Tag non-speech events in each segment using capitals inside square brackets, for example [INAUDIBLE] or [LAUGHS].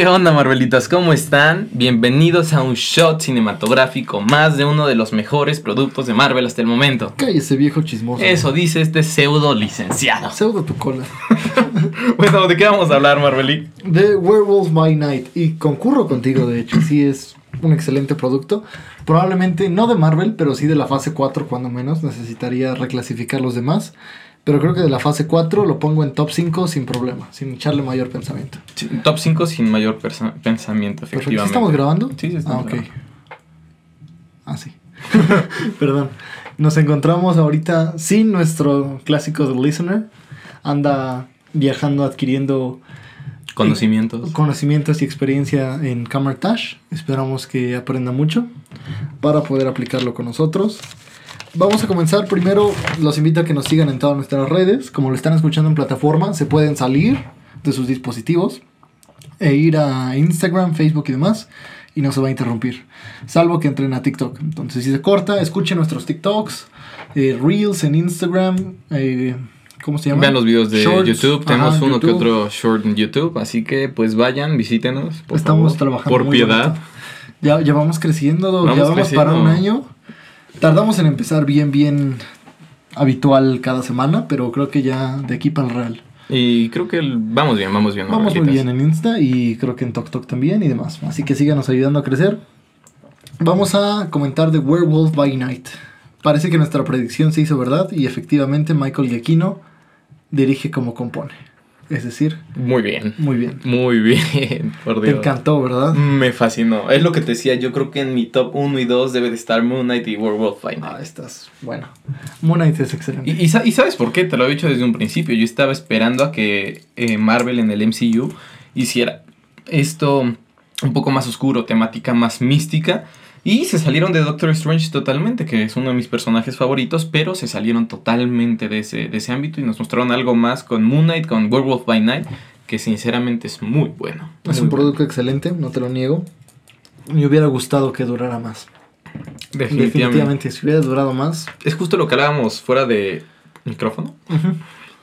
¿Qué onda, Marvelitas? ¿Cómo están? Bienvenidos a un shot cinematográfico más de uno de los mejores productos de Marvel hasta el momento. Cállese, viejo chismoso. Eso dice este pseudo licenciado. Pseudo tu cola. [LAUGHS] bueno, ¿de qué vamos a hablar, Marveli? De Werewolf by Night. Y concurro contigo, de hecho, sí es un excelente producto. Probablemente no de Marvel, pero sí de la fase 4, cuando menos. Necesitaría reclasificar los demás. Pero creo que de la fase 4 lo pongo en top 5 sin problema, sin echarle mayor pensamiento. Sí, top 5 sin mayor pensamiento, Perfecto. efectivamente. ¿Estamos grabando? Sí, sí, estamos Ah, ok. grabando. Ah, sí. [LAUGHS] Perdón. Nos encontramos ahorita sin nuestro clásico The Listener. Anda viajando, adquiriendo Conocimientos. conocimientos y experiencia en Camertash. Esperamos que aprenda mucho para poder aplicarlo con nosotros. Vamos a comenzar. Primero, los invito a que nos sigan en todas nuestras redes. Como lo están escuchando en plataforma, se pueden salir de sus dispositivos e ir a Instagram, Facebook y demás. Y no se va a interrumpir. Salvo que entren a TikTok. Entonces, si se corta, escuchen nuestros TikToks, eh, Reels en Instagram. eh, ¿Cómo se llama? Vean los videos de Shorts. YouTube. Tenemos Ajá, uno que otro short en YouTube. Así que, pues vayan, visítenos. Por Estamos favor, trabajando. Por muy piedad. bonito. Ya, ya vamos creciendo, Vamos ya vamos para creciendo. un año. Tardamos en empezar bien, bien habitual cada semana, pero creo que ya de aquí para el real. Y creo que el- vamos bien, vamos bien. Vamos muy bien en Insta y creo que en TokTok también y demás. Así que síganos ayudando a crecer. Vamos a comentar de Werewolf by Night. Parece que nuestra predicción se hizo verdad y efectivamente Michael Giacchino dirige como compone. Es decir, Muy bien. muy bien. Muy bien, [LAUGHS] por Te Dios. encantó, ¿verdad? Me fascinó. Es lo que te decía. Yo creo que en mi top 1 y 2 debe de estar Moon Knight y Werewolf by Night. Ah, estás bueno. Moon Knight es excelente. Y, y sa- y sabes por qué? Te lo he dicho desde un principio. Yo estaba esperando a que eh, Marvel en el MCU hiciera esto un poco más oscuro, temática más mística. Y se salieron de Doctor Strange totalmente, que es uno de mis personajes favoritos, pero se salieron totalmente de ese, de ese ámbito y nos mostraron algo más con Moon Knight, con Werewolf by Night, que sinceramente es muy bueno. Es muy un bueno. producto excelente, no te lo niego. Me hubiera gustado que durara más. Definitivamente. Definitivamente, si hubiera durado más. Es justo lo que hablábamos fuera de micrófono.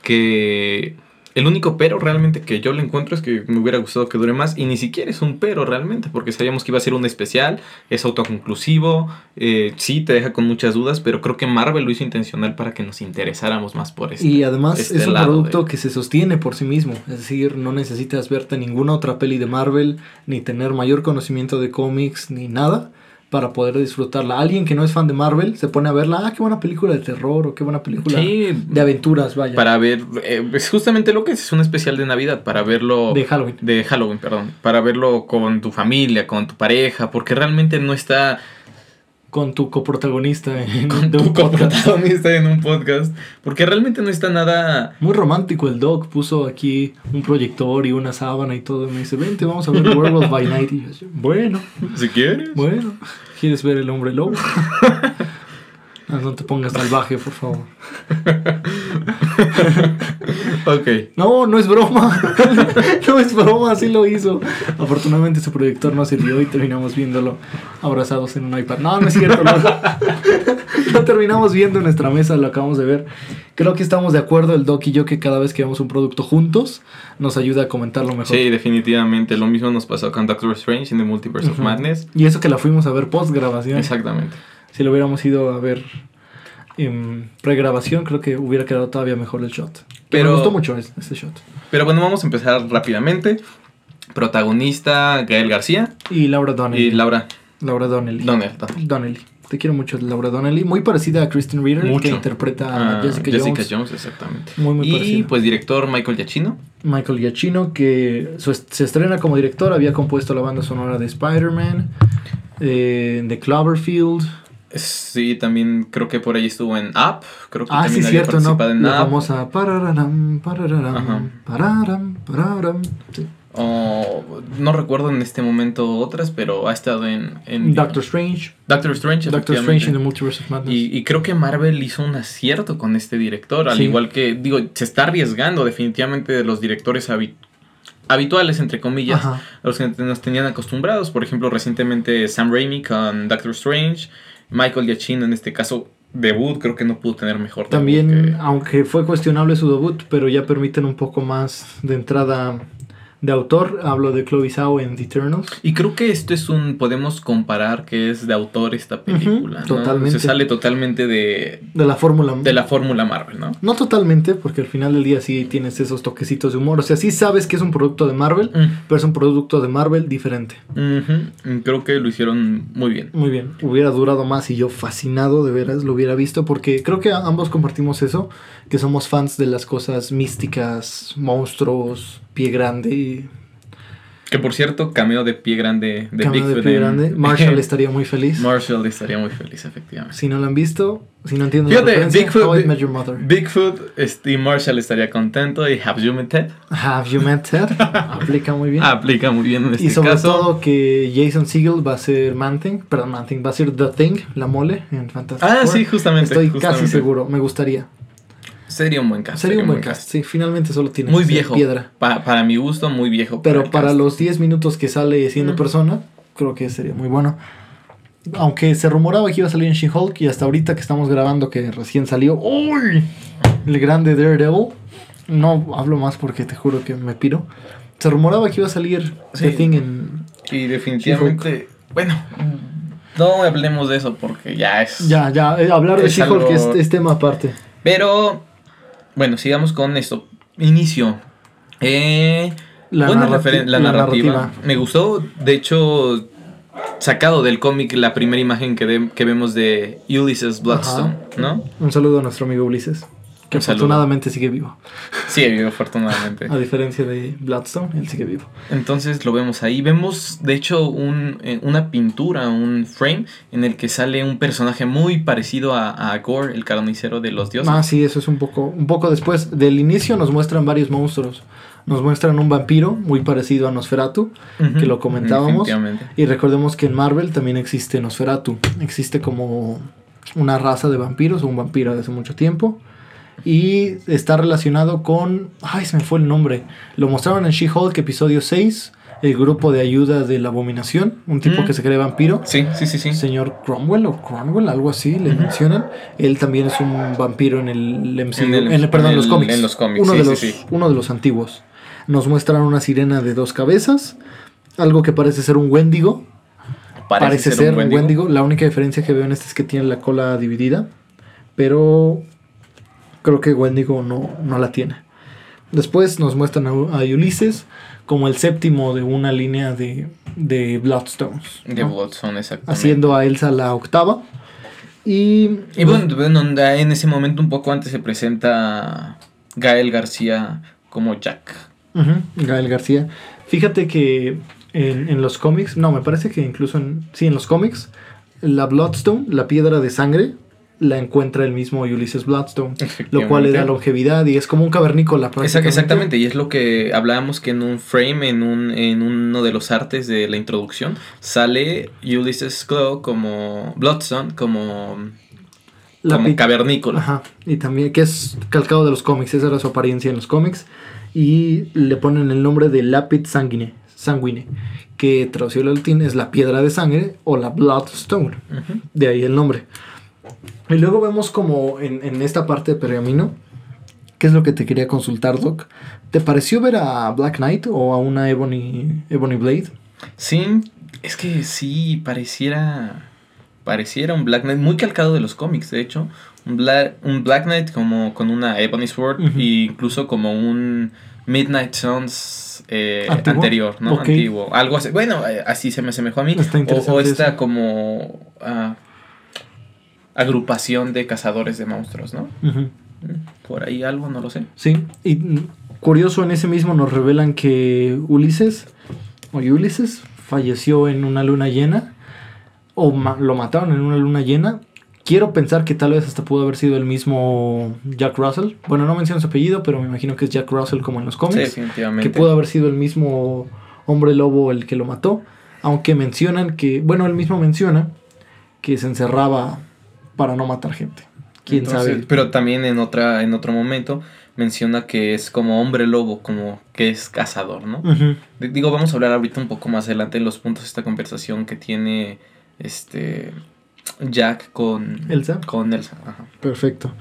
que el único pero realmente que yo le encuentro es que me hubiera gustado que dure más y ni siquiera es un pero realmente porque sabíamos que iba a ser un especial, es autoconclusivo, eh, sí te deja con muchas dudas, pero creo que Marvel lo hizo intencional para que nos interesáramos más por esto. Y además este es un producto de- que se sostiene por sí mismo. Es decir, no necesitas verte ninguna otra peli de Marvel, ni tener mayor conocimiento de cómics, ni nada, para poder disfrutarla. Alguien que no es fan de Marvel se pone a verla, ah, qué buena película de terror o qué buena película Sí, de aventuras, vaya. para ver, eh, es justamente lo que es, es un especial de Navidad, para verlo... De Halloween. de Halloween, perdón, para verlo con tu familia, con tu pareja, porque realmente no está Con tu coprotagonista en [LAUGHS] con tu un podcast. coprotagonista en un podcast, porque realmente no está nada Muy romántico el doc, puso aquí un proyector y una sábana y todo. Y me dice, vente, vamos a ver Werewolf by Night. Y yo, bueno, [LAUGHS] si quieres. bueno, ¿quieres ver el hombre lobo? [LAUGHS] No te pongas salvaje, por favor. [LAUGHS] Ok. No, no es broma. [LAUGHS] no es broma, así lo hizo. Afortunadamente su proyector no sirvió y terminamos viéndolo abrazados en un iPad. No, no es cierto. Lo, [LAUGHS] lo terminamos viendo en nuestra mesa, lo acabamos de ver. Creo que estamos de acuerdo el Doc y yo que cada vez que vemos un producto juntos nos ayuda a comentarlo mejor. Sí, definitivamente. Lo mismo nos pasó con Doctor Strange in the Multiverse of. Madness. Y eso que la fuimos a ver post grabación. Exactamente. Si lo hubiéramos ido a ver en pregrabación, creo que hubiera quedado todavía mejor el shot. Pero me gustó mucho es- este shot. Pero bueno, vamos a empezar rápidamente. Protagonista Gael García Y Laura Donnelly. y Laura Laura Donnelly. Donnell. Donnelly. Te quiero mucho, Laura Donnelly. Muy parecida a Kristen Mucho. que interpreta a Ah, Jessica, Jones. exactamente. Muy, muy y parecida. pues director Michael Giacchino. Michael Giacchino, que se estrena como director, había compuesto la banda sonora de Spider-Man, eh, de Cloverfield. Sí, también creo que por ahí estuvo en Up. Creo que Ah, sí, también había cierto, ¿no? participado en La Up. famosa parararam, Ajá. pararam, pararam. Sí. O, no recuerdo en este momento otras, pero ha estado en, en Doctor Strange. Doctor Strange. Doctor Strange in the. Multiverse of Madness. Y, y creo que Marvel hizo un acierto con este director, al Sí. igual que, digo, se está arriesgando definitivamente de los directores habi- habituales, entre comillas, Ajá. a los que nos tenían acostumbrados. Por ejemplo, recientemente Sam Raimi con Doctor Strange, Michael Giacchino en este caso, debut, creo que no pudo tener mejor También, que- aunque fue cuestionable su debut, pero ya permiten un poco más de entrada de autor, hablo de Chloe Zhao en The Eternals. Y creo que esto es un, podemos comparar que es de autor esta película. ¿no? totalmente. Se sale totalmente de, De la fórmula. de la fórmula Marvel, ¿no? No totalmente, porque al final del día sí tienes esos toquecitos de humor. O sea, sí sabes que es un producto de Marvel, Mm. pero es un producto de Marvel diferente. Ujú, Creo que lo hicieron muy bien. Muy bien, hubiera durado más y yo fascinado de veras lo hubiera visto porque creo que ambos compartimos eso, que somos fans de las cosas místicas, monstruos, pie grande, Que por cierto, cameo de pie grande de cameo de Bigfoot pie en- grande. [LAUGHS] Marshall estaría muy feliz. Marshall estaría muy feliz, efectivamente. si no lo han visto, si no entienden Fíjate, la referencia, Bigfoot- How I Met Your Mother. Bigfoot este, y Marshall estaría contento y Have You Met Ted? [LAUGHS] Have you met Ted? Aplica muy bien. [LAUGHS] Aplica muy bien en este y sobre caso. todo que Jason Segel va a ser Man-Thing, perdón, Man-Thing, va a ser The Thing, la mole en Fantastic Ah, sí, justamente. Estoy justamente. casi seguro, me gustaría. Sería un buen cast. Sería un buen cast. Sí, finalmente solo tiene Muy viejo. piedra. Pa- para mi gusto, muy viejo. Pero para los 10 minutos que sale siendo Mm. persona, creo que sería muy bueno. Aunque se rumoraba que iba a salir en She-Hulk y hasta ahorita que estamos grabando que recién salió, ¡Uy! El grande Daredevil. No hablo más porque te juro que me piro. Se rumoraba que iba a salir The Sí. Thing en... Y definitivamente. Bueno, no hablemos de eso porque ya es. Ya, ya, eh, hablar de She-Hulk algo- es, es tema aparte. Pero. Bueno, sigamos con esto. Inicio. Eh. La buena narrati- la, la narrativa. Me gustó. De hecho, sacado del cómic la primera imagen que, de- que vemos de Ulysses Bloodstone, ¿no? Un saludo a nuestro amigo Ulises, que afortunadamente sigue vivo. Sí, afortunadamente. [LAUGHS] A diferencia de Bloodstone, él sigue vivo. Entonces lo vemos ahí. Vemos, de hecho, un, eh, una pintura, un frame en el que sale un personaje muy parecido a, a Gore, el carnicero de los dioses. Ah, sí, eso es un poco, un poco después. Del inicio nos muestran varios monstruos. Nos muestran un vampiro muy parecido a Nosferatu, que lo comentábamos. Y recordemos que en Marvel también existe Nosferatu. Existe como una raza de vampiros, o un vampiro de hace mucho tiempo. Y está relacionado con... Ay, se me fue el nombre. Lo mostraron en She-Hulk, episodio 6. El grupo de ayuda de la abominación. Un tipo Mm. que se cree vampiro. Sí, sí, sí, sí. Señor Cromwell o Cromwell, algo así, le mencionan. Él también es un vampiro en el MCU. En el- en el- perdón, en los cómics. en los cómics, Uno, sí, de los, sí. uno de los antiguos. Nos muestran una sirena de dos cabezas. Algo que parece ser un Wendigo. Parece, ser, un Wendigo. La única diferencia que veo en este es que tiene la cola dividida. Pero creo que Wendigo no, no la tiene. Después nos muestran a, a Ulises como el séptimo de una línea de, de Bloodstones. De ¿no? Bloodstone, exactamente. haciendo a Elsa la octava. Y, Y bueno, bueno, en ese momento, un poco antes, se presenta Gael García como Jack. Gael García. Fíjate que en, en los cómics, no, me parece que incluso en, sí, en los cómics, la Bloodstone, la piedra de sangre, la encuentra el mismo Ulysses Bloodstone, lo cual le da longevidad y es como un cavernícola. Prácticamente. Exactamente, y es lo que hablábamos que en un frame, en, un, en uno de los artes de la introducción, sale Ulysses Claw como Bloodstone, como, La como cavernícola. Ajá, y también que es calcado de los cómics, esa era su apariencia en los cómics. Y le ponen el nombre de Lapid Sanguine, sanguine que traducido al latín es la piedra de sangre o la Bloodstone. De ahí el nombre. Y luego vemos como en, en esta parte de Pergamino, ¿qué es lo que te quería consultar, Doc? ¿Te pareció ver a Black Knight o a una Ebony, Ebony Blade? Sí, es que sí, pareciera. Pareciera un Black Knight muy calcado de los cómics, de hecho. Un Black, un Black Knight como con una Ebony Sword, e incluso como un Midnight Suns eh, anterior, ¿no? Antiguo. Algo así. Bueno, eh, así se me asemejó a mí. Está O, o esta eso. como ah, agrupación de cazadores de monstruos, ¿no? Ujú. Por ahí algo, no lo sé. Sí, y mm, curioso en ese mismo nos revelan que Ulises, o Ulises, falleció en una luna llena, o ma- lo mataron en una luna llena. Quiero pensar que tal vez hasta pudo haber sido el mismo Jack Russell. Bueno, no menciono su apellido, pero me imagino que es Jack Russell como en los Sí, cómics. definitivamente. que pudo haber sido el mismo hombre lobo el que lo mató. Aunque mencionan que, bueno, él mismo menciona que se encerraba para no matar gente. Quién Entonces, sabe. Pero también en otra, en otro momento menciona que es como hombre lobo, como que es cazador, ¿no? Digo, vamos a hablar ahorita un poco más adelante en los puntos de esta conversación que tiene este Jack con Elsa. Con Elsa. ajá. Perfecto.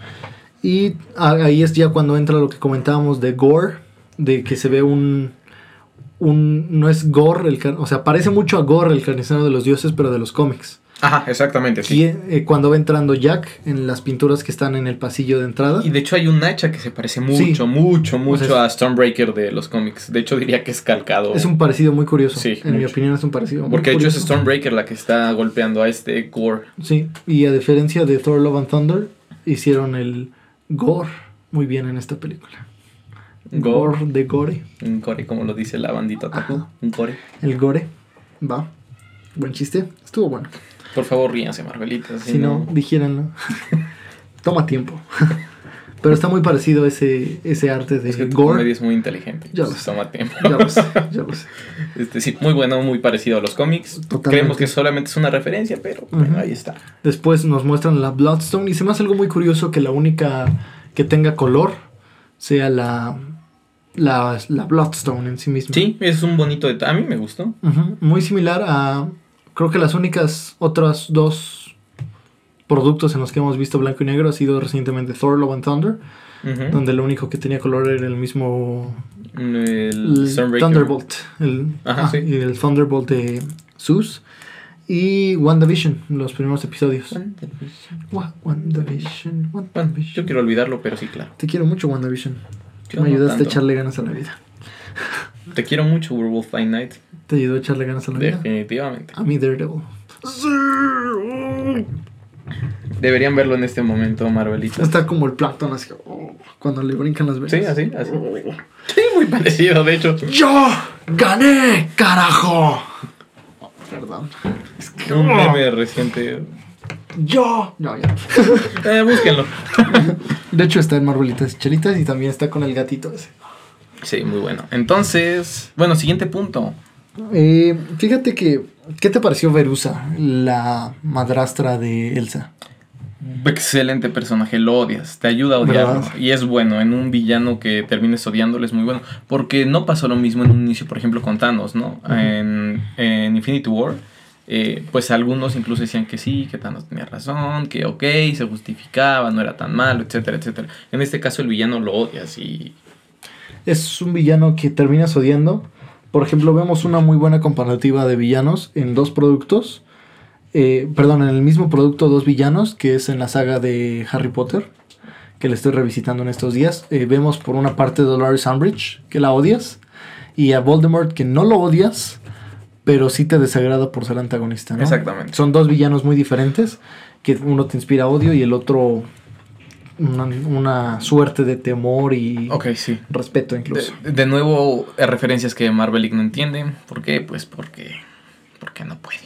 Y ahí es ya cuando entra lo que comentábamos de Gore, de que se ve un, un. No es Gore, el, o sea, parece mucho a Gore, el carnicero de los dioses, pero de los cómics. Ajá, exactamente, Y eh, cuando va entrando Jack en las pinturas que están en el pasillo de entrada. Y de hecho hay un hacha que se parece mucho, Sí. mucho, mucho sea, a Stormbreaker de los cómics. De hecho diría que es calcado. Es un parecido muy curioso. Sí, en mi opinión es un parecido. muy Porque de hecho es. Stormbreaker la que está golpeando a este Gore. Sí, y a diferencia de Thor Love and Thunder, hicieron el gore muy bien en esta película. Gore. Gore de gore. Un Gore, como lo dice la bandita. Un Gore. El gore. Va. Buen chiste. Estuvo bueno. Por favor, ríanse, Marvelitas. Si no, dijéranlo. [LAUGHS] Toma tiempo. [LAUGHS] Pero está muy parecido ese, ese arte de Es que tu gore. es muy inteligente. Ya lo sé. toma tiempo. Ya lo sé, [LAUGHS] ya lo sé. Este, sí, muy bueno, muy parecido a los cómics. Totalmente. Creemos que solamente es una referencia, pero bueno, ahí está. Después nos muestran la Bloodstone y se me hace algo muy curioso que la única que tenga color sea la, la, la Bloodstone en sí misma. Sí, es un bonito detalle. A mí me gustó. Muy similar a. Creo que las únicas otras dos productos en los que hemos visto blanco y negro ha sido recientemente Thor Love and Thunder, donde lo único que tenía color era el mismo El. Thunderbolt. El, Ajá, ah, sí. Y el Thunderbolt de Zeus. Y WandaVision, los primeros episodios. Wa- WandaVision, yo quiero olvidarlo, pero sí, claro. Te quiero mucho, WandaVision. Yo Me no ayudaste a echarle ganas a la vida. Te quiero mucho, Werewolf by Night. Te ayudó a echarle ganas a la vida. Definitivamente. A mí, Daredevil. Deberían verlo en este momento, Marvelita. Está como el plancton así, oh, cuando le brincan las venas. Sí, así, así. Sí, muy [LAUGHS] parecido, de hecho. ¡Yo gané, carajo! Oh, perdón. Es que, Un oh, meme reciente. ¡Yo! No, ya. [LAUGHS] Eh, búsquenlo. De hecho, está en Marvelitas y Chelitas y también está con el gatito ese. Sí, muy bueno. Entonces, bueno, siguiente punto. Eh, fíjate que. ¿Qué te pareció Verusa, la madrastra de Elsa? Excelente personaje, lo odias, te ayuda a odiarlo. ¿Verdad? Y es bueno, en un villano que termines odiándolo es muy bueno. Porque no pasó lo mismo en un inicio, por ejemplo, con Thanos, ¿no? En, en Infinity War, eh, pues algunos incluso decían que sí, que Thanos tenía razón, que ok, se justificaba, no era tan malo, etcétera, etcétera. En este caso el villano lo odias y... Es un villano que terminas odiando. Por ejemplo, vemos una muy buena comparativa de villanos en dos productos. Eh, perdón, en el mismo producto dos villanos, que es en la saga de Harry Potter, que le estoy revisitando en estos días. Eh, vemos por una parte a Dolores Umbridge, que la odias, y a Voldemort, que no lo odias, pero sí te desagrada por ser antagonista. ¿no? Exactamente. Son dos villanos muy diferentes, que uno te inspira odio y el otro una, una suerte de temor y sí. respeto incluso. De, de nuevo, eh, referencias que Marvelic no entiende. ¿Por qué? Pues porque, porque no puede.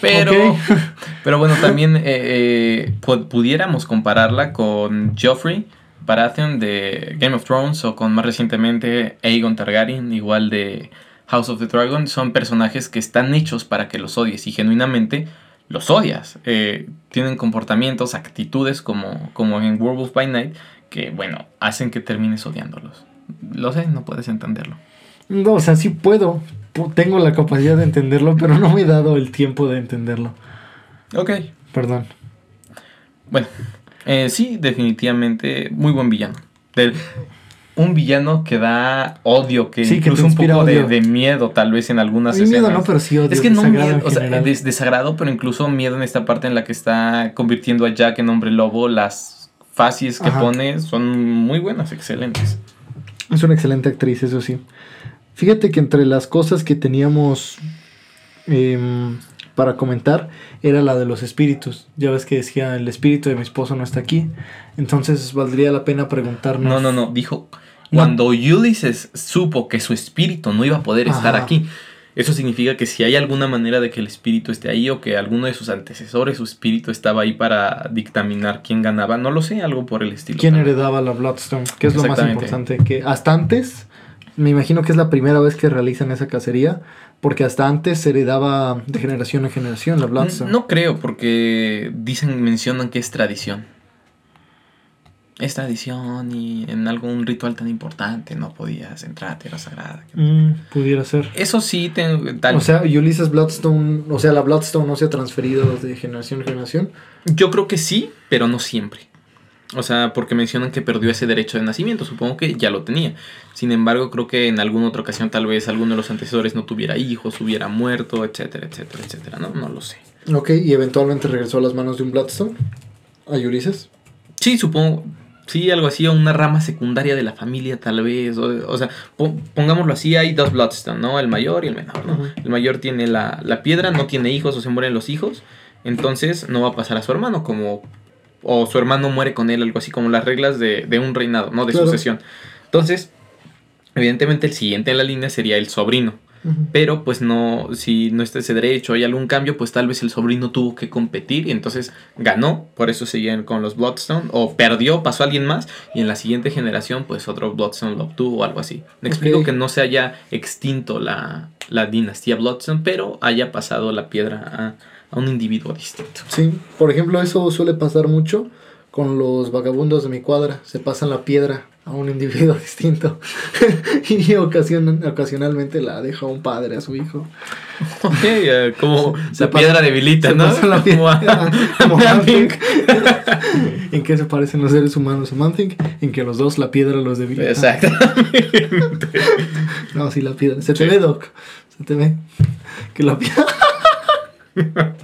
Pero, [LAUGHS] pero bueno, también eh, eh, pu- pudiéramos compararla con Joffrey Baratheon de Game of Thrones o con más recientemente Aegon Targaryen, igual de House of the Dragon. Son personajes que están hechos para que los odies y genuinamente los odias. Eh, tienen comportamientos, actitudes como, como en Werewolf by Night que, bueno, hacen que termines odiándolos. Lo sé, no puedes entenderlo. No, o sea, sí puedo. Pu- Tengo la capacidad de entenderlo, pero no me he dado el tiempo de entenderlo. Ok. Perdón. Bueno, eh, sí, definitivamente muy buen villano. Del- un villano que da odio, que Sí, que incluso un poco de, miedo tal vez en algunas escenas. miedo no, pero sí odio. es que no miedo, o sea, des- desagrado, pero incluso miedo en esta parte en la que está convirtiendo a Jack en hombre lobo. Las facies que Ajá. pone son muy buenas, excelentes. Es una excelente actriz, eso sí. Fíjate que entre las cosas que teníamos em, para comentar era la de los espíritus. Ya ves que decía, el espíritu de mi esposo no está aquí. Entonces valdría la pena preguntarnos. No, no, no, dijo. Cuando Ulysses supo que su espíritu no iba a poder estar aquí, eso significa que si hay alguna manera de que el espíritu esté ahí o que alguno de sus antecesores, su espíritu estaba ahí para dictaminar quién ganaba, no lo sé, algo por el estilo. ¿Quién también. heredaba la Bloodstone? Que es lo más importante. Que hasta antes, me imagino que es la primera vez que realizan esa cacería. Porque hasta antes se heredaba de generación en generación la Bloodstone. No creo, porque dicen, mencionan que es tradición. Es tradición y en algún ritual tan importante no podías entrar a tierra sagrada. Mm, pudiera ser. Eso sí, te- tal. O sea, Ulysses Bloodstone, o sea, la Bloodstone no se ha transferido de generación en generación. yo creo que sí, pero no siempre. O sea, porque mencionan que perdió ese derecho de nacimiento. Supongo que ya lo tenía. Sin embargo, creo que en alguna otra ocasión tal vez alguno de los antecesores no tuviera hijos, hubiera muerto, etcétera, etcétera, etcétera. No, no lo sé. Ok, y eventualmente regresó a las manos de un Bloodstone. A Ulises. Sí, supongo. Sí, algo así, o una rama secundaria de la familia, tal vez. O, o sea, po- pongámoslo así, hay dos Bloodstone, ¿no? El mayor y el menor, ¿no? El mayor tiene la, la piedra, no tiene hijos o se mueren los hijos. Entonces no va a pasar a su hermano, como. O su hermano muere con él, algo así, como las reglas de, de un reinado, ¿no? De Claro. sucesión. Entonces, evidentemente el siguiente en la línea sería el sobrino. Pero pues no, si no está ese derecho, hay algún cambio, pues tal vez el sobrino tuvo que competir y entonces ganó, por eso seguían con los Bloodstone, o perdió, pasó a alguien más, y en la siguiente generación pues otro Bloodstone lo obtuvo o algo así. Me explico que no se haya extinto la, la dinastía Bloodstone, pero haya pasado la piedra a, a un individuo distinto. Sí, por ejemplo, eso suele pasar mucho con los vagabundos de mi cuadra. Se pasan la piedra a un individuo [LAUGHS] distinto y ocasiona- ocasionalmente la deja un padre a su hijo. Ok, eh, como Se la piedra debilita, ¿no? la piedra como. ¿En qué se parecen los seres humanos a Manthing? En que los dos la piedra los debilita. Exactamente. [LAUGHS] No, sí, la piedra. Se te ve, Doc. Se te ve. Que la piedra. [LAUGHS]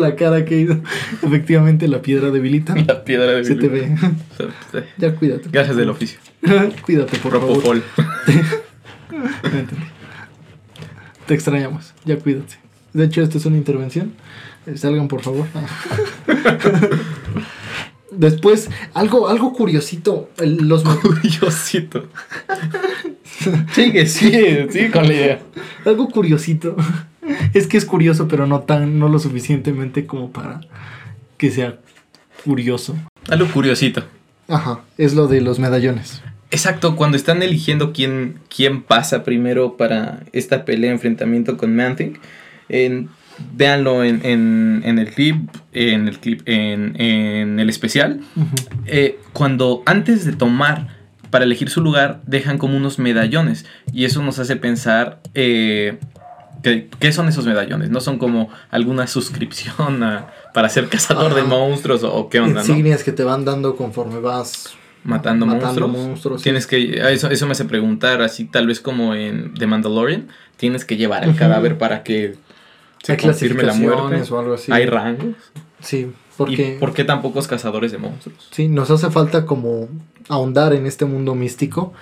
La cara que hizo. [LAUGHS] Efectivamente, la piedra debilita. La piedra Se te debilita. ve. [LAUGHS] Ya cuídate. Gajes del oficio. [LAUGHS] Cuídate, por favor. Propofol. Vente. Te extrañamos. Ya cuídate. De hecho, esta es una intervención. Eh, Salgan, por favor. Después, algo, algo curiosito. Los Curiosito. Sigue, sigue, sigue con la idea. algo curiosito. Es que es curioso, pero no tan, no lo suficientemente como para que sea curioso. Algo curiosito. Ajá, es lo de los medallones. Exacto, cuando están eligiendo quién, quién pasa primero para esta pelea, enfrentamiento con Mantic, en, véanlo en, en, en el clip, en el clip, en, en el especial. Eh, cuando antes de tomar para elegir su lugar, dejan como unos medallones. Y eso nos hace pensar eh, ¿qué son esos medallones? ¿No son como alguna suscripción a- para ser cazador de monstruos o, qué onda, no? Insignias que te van dando conforme vas Matando, Matando monstruos. monstruos, sí. Tienes que. Eso, eso me hace preguntar, así tal vez como en The Mandalorian. Tienes que llevar el cadáver para que se Hay confirme la muerte. clasificaciones o algo así. Hay rangos. Sí, Porque... porque ¿Y por qué tan pocos cazadores de monstruos? sí, nos hace falta como ahondar en este mundo místico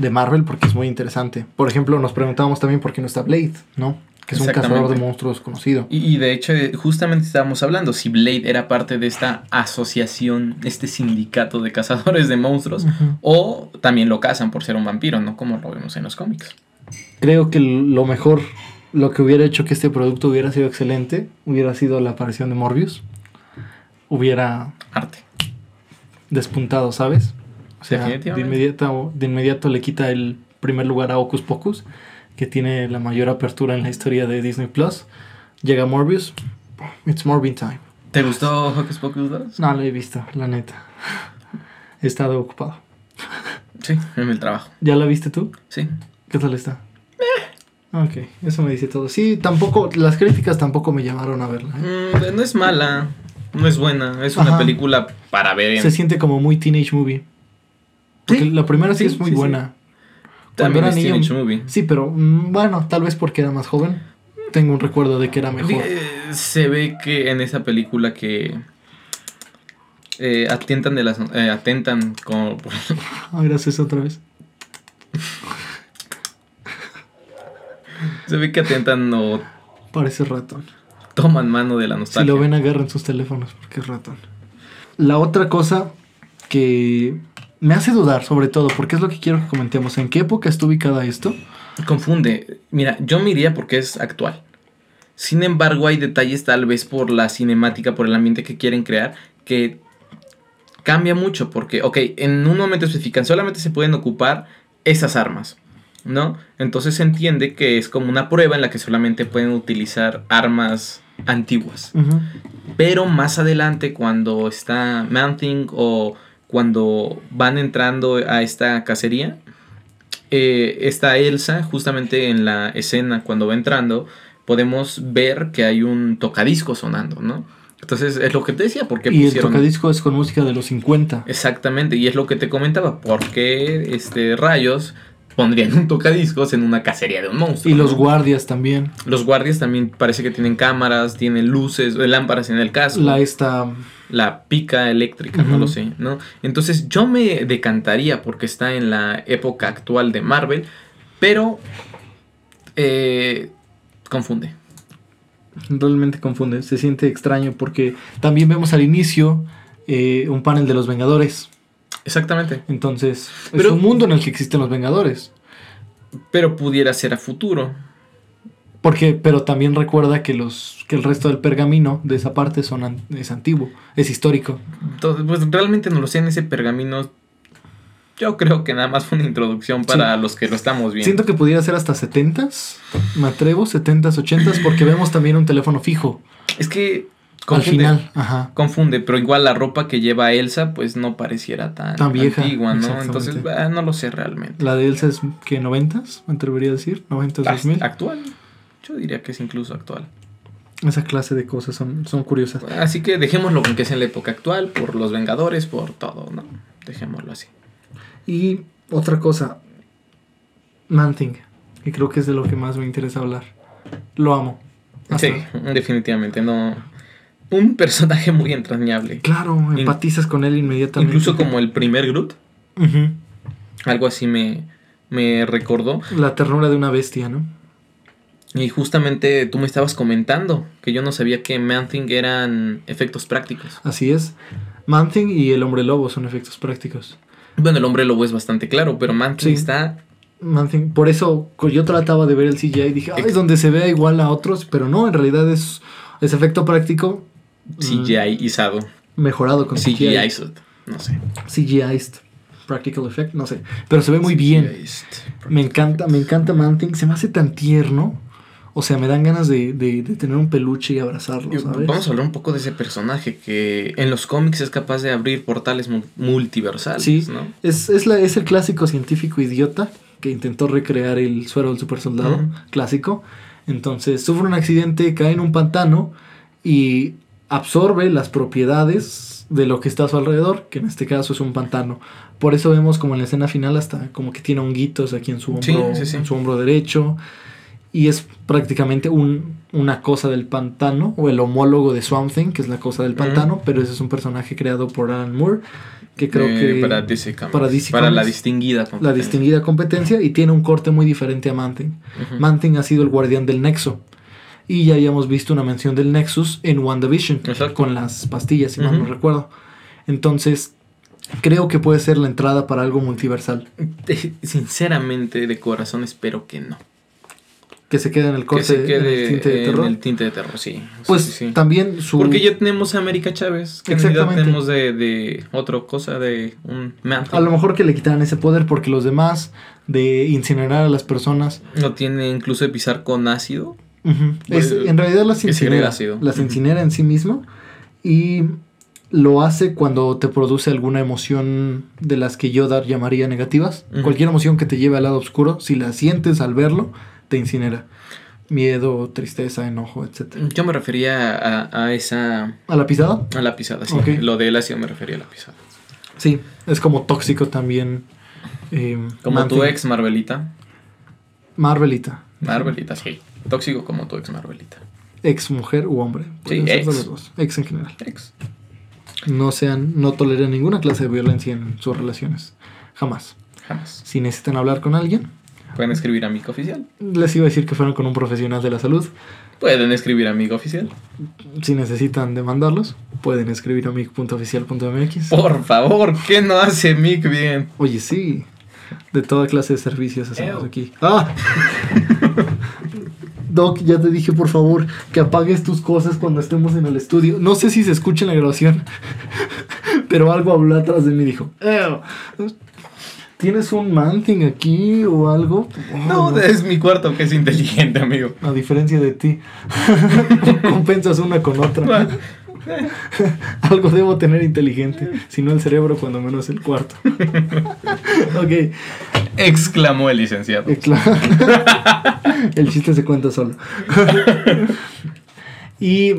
de Marvel porque es muy interesante. Por ejemplo, nos preguntábamos también por qué no está Blade, ¿no? Que es un cazador de monstruos conocido. Y, y de hecho, justamente estábamos hablando si Blade era parte de esta asociación, este sindicato de cazadores de monstruos, o también lo cazan por ser un vampiro, ¿no? Como lo vemos en los cómics. Creo que lo mejor, lo que hubiera hecho que este producto hubiera sido excelente, hubiera sido la aparición de Morbius. Hubiera Arte. despuntado, ¿sabes? O sea, de inmediato, de inmediato le quita el primer lugar a Ocus Pocus, que tiene la mayor apertura en la historia de Disney Plus. Llega Morbius, it's Morbin time. ¿Te gustó Hocus Pocus 2? No lo he visto, la neta. He estado ocupado. Sí, en el trabajo. ¿Ya la viste tú? Sí. ¿Qué tal está? Ok, eso me dice todo. Sí, tampoco, las críticas tampoco me llamaron a verla. ¿eh? Mm, no es mala, no es buena, es una Ajá. película para ver en... Se siente como muy teenage movie. Porque Sí, la primera sí, sí, es muy sí, buena. También era niño- movie. Sí, pero mm, bueno, tal vez porque era más joven. Tengo un recuerdo de que era mejor. Eh, Se ve que en esa película que eh, atentan de las eh, atentan como [LAUGHS] Ah, gracias otra vez. se ve que atentan o Parece ratón. toman mano de la Si nostalgia. lo ven, agarren sus teléfonos porque es ratón. La otra cosa que me hace dudar, sobre todo, porque es lo que quiero que comentemos. ¿En qué época está ubicada esto? Confunde. Mira, yo me iría porque es actual. Sin embargo, hay detalles tal vez por la cinemática, por el ambiente que quieren crear, que cambia mucho. Porque, ok, en un momento especifican, solamente se pueden ocupar esas armas, ¿no? Entonces se entiende que es como una prueba en la que solamente pueden utilizar armas antiguas. Pero más adelante, cuando está Mounting o cuando van entrando a esta cacería, eh, está Elsa, justamente en la escena cuando va entrando, podemos ver que hay un tocadisco sonando, ¿no? Entonces es lo que te decía, porque Y el tocadisco es con música de los 50. Exactamente, y es lo que te comentaba, porque este, rayos pondrían un tocadiscos en una cacería de un monstruo. Y los ¿no? guardias también. Los guardias también parece que tienen cámaras, tienen luces, eh, lámparas en el casco. La esta. la pica eléctrica, no lo sé, ¿no? Entonces yo me decantaría porque está en la época actual de Marvel, pero eh, confunde. Realmente confunde. Se siente extraño porque también vemos al inicio eh, un panel de los Vengadores. Exactamente. Entonces, es un mundo en el que existen los Vengadores. Pero pudiera ser a futuro. Porque, pero también recuerda que los que el resto del pergamino de esa parte son an- es antiguo, es histórico. Entonces, pues realmente no lo sé en ese pergamino. Yo creo que nada más fue una introducción para los que lo estamos viendo. Siento que pudiera ser hasta 70s, me atrevo, 70s, 80s, porque vemos también un teléfono fijo Es que al confunde, final. Ajá. confunde, pero igual la ropa que lleva Elsa, pues no pareciera tan, Tan vieja, antigua, ¿no? Entonces, ah, no lo sé realmente. La de Elsa es que 90s, me atrevería a decir, 90s, Hasta 2000. Actual. Yo diría que es incluso actual. Esa clase de cosas son, son curiosas. Así que dejémoslo con que es en la época actual, por los Vengadores, por todo, ¿no? Dejémoslo así. Y otra cosa, Manting, que creo que es de lo que más me interesa hablar. Lo amo. Hasta- Sí, definitivamente, no. Un personaje muy entrañable. Claro, empatizas con él inmediatamente. Incluso como el primer Groot, algo así me, me recordó. La ternura de una bestia, ¿no? Y justamente tú me estabas comentando que yo no sabía que Man-Thing eran efectos prácticos. Así es. Manting y el hombre lobo son efectos prácticos. Bueno, el hombre lobo es bastante claro, pero Man-Thing Sí. está Man-Thing- por eso yo trataba de ver el CGI y dije, ay, es donde se vea igual a otros, pero no, en realidad es, es efecto práctico mm, CGI-izado. mejorado con CGI. CGI-ized. No sé. CGI'd. Practical effect, no sé. Pero se ve muy bien. Me encanta, me encanta Manting. Se me hace tan tierno. O sea, me dan ganas de, de- de tener un peluche y abrazarlo, ¿sabes? Vamos a hablar un poco de ese personaje que en los cómics es capaz de abrir portales mu- multiversales, Sí. ¿no? Es, es, la, es el clásico científico idiota que intentó recrear el suero del super soldado clásico. Entonces sufre un accidente, cae en un pantano y absorbe las propiedades de lo que está a su alrededor, que en este caso es un pantano. Por eso vemos como en la escena final hasta como que tiene honguitos aquí en su hombro, sí, sí. En su hombro derecho. Y es prácticamente un, una cosa del pantano, o el homólogo de Swamp Thing, que es la cosa del pantano, pero ese es un personaje creado por Alan Moore, que creo Eh, que para DC Comics. para DC Para la distinguida la competencia. distinguida competencia y tiene un corte muy diferente a Manting. Ujú. Manting ha sido el guardián del Nexo. Y ya habíamos visto una mención del Nexus en WandaVision, Exacto. con las pastillas, si mal no recuerdo. Entonces, creo que puede ser la entrada para algo multiversal. Eh, Sinceramente, de corazón, espero que no. Que se quede en el Que corte se quede en el tinte de en terror. el tinte de terror, sí. Pues Sí, sí. también su... Porque ya tenemos a América Chávez. Que Exactamente. Exactamente. tenemos de, de otra cosa, de un man. A lo mejor que le quitaran ese poder porque los demás de incinerar a las personas... No tiene incluso de pisar con ácido. Es- en realidad las incinera. Las incinera en sí mismo y lo hace cuando te produce alguna emoción de las que Yoda llamaría negativas. Cualquier emoción que te lleve al lado oscuro, si la sientes al verlo, te incinera. Miedo, tristeza, enojo, etc. Yo me refería a, a esa. ¿A la pisada? a la pisada, sí. Ok. Lo del ácido me refería a la pisada. Sí, es como tóxico también. eh, Como tu ex Marvelita. Marvelita. Marvelita, sí. Tóxico como tu ex Marvelita. Ex mujer u hombre. Ser ex. de los dos. Ex en general. Ex. No sean, no toleren ninguna clase de violencia en sus relaciones. Jamás. Jamás. Si necesitan hablar con alguien, Pueden escribir amigo oficial. les iba a decir que fueran con un profesional de la salud. Pueden escribir amigo oficial. Si necesitan demandarlos, pueden escribir a mic.oficial.mx. Por favor, ¿qué no hace Mick bien? Oye, sí. De toda clase de servicios hacemos aquí. ¡Ah! [LAUGHS] Doc, ya te dije por favor que apagues tus cosas cuando estemos en el estudio. No sé si se escucha en la grabación, [LAUGHS] pero algo habló atrás de mí y dijo: "Ew, ¿Tienes un manting aquí o algo? No, es mi cuarto que es inteligente, amigo. A diferencia de ti, [LAUGHS] compensas una con otra. [LAUGHS] Algo debo tener inteligente, si no el cerebro, cuando menos el cuarto. ok, Exclamó el licenciado. [LAUGHS] el chiste se cuenta solo. [LAUGHS] y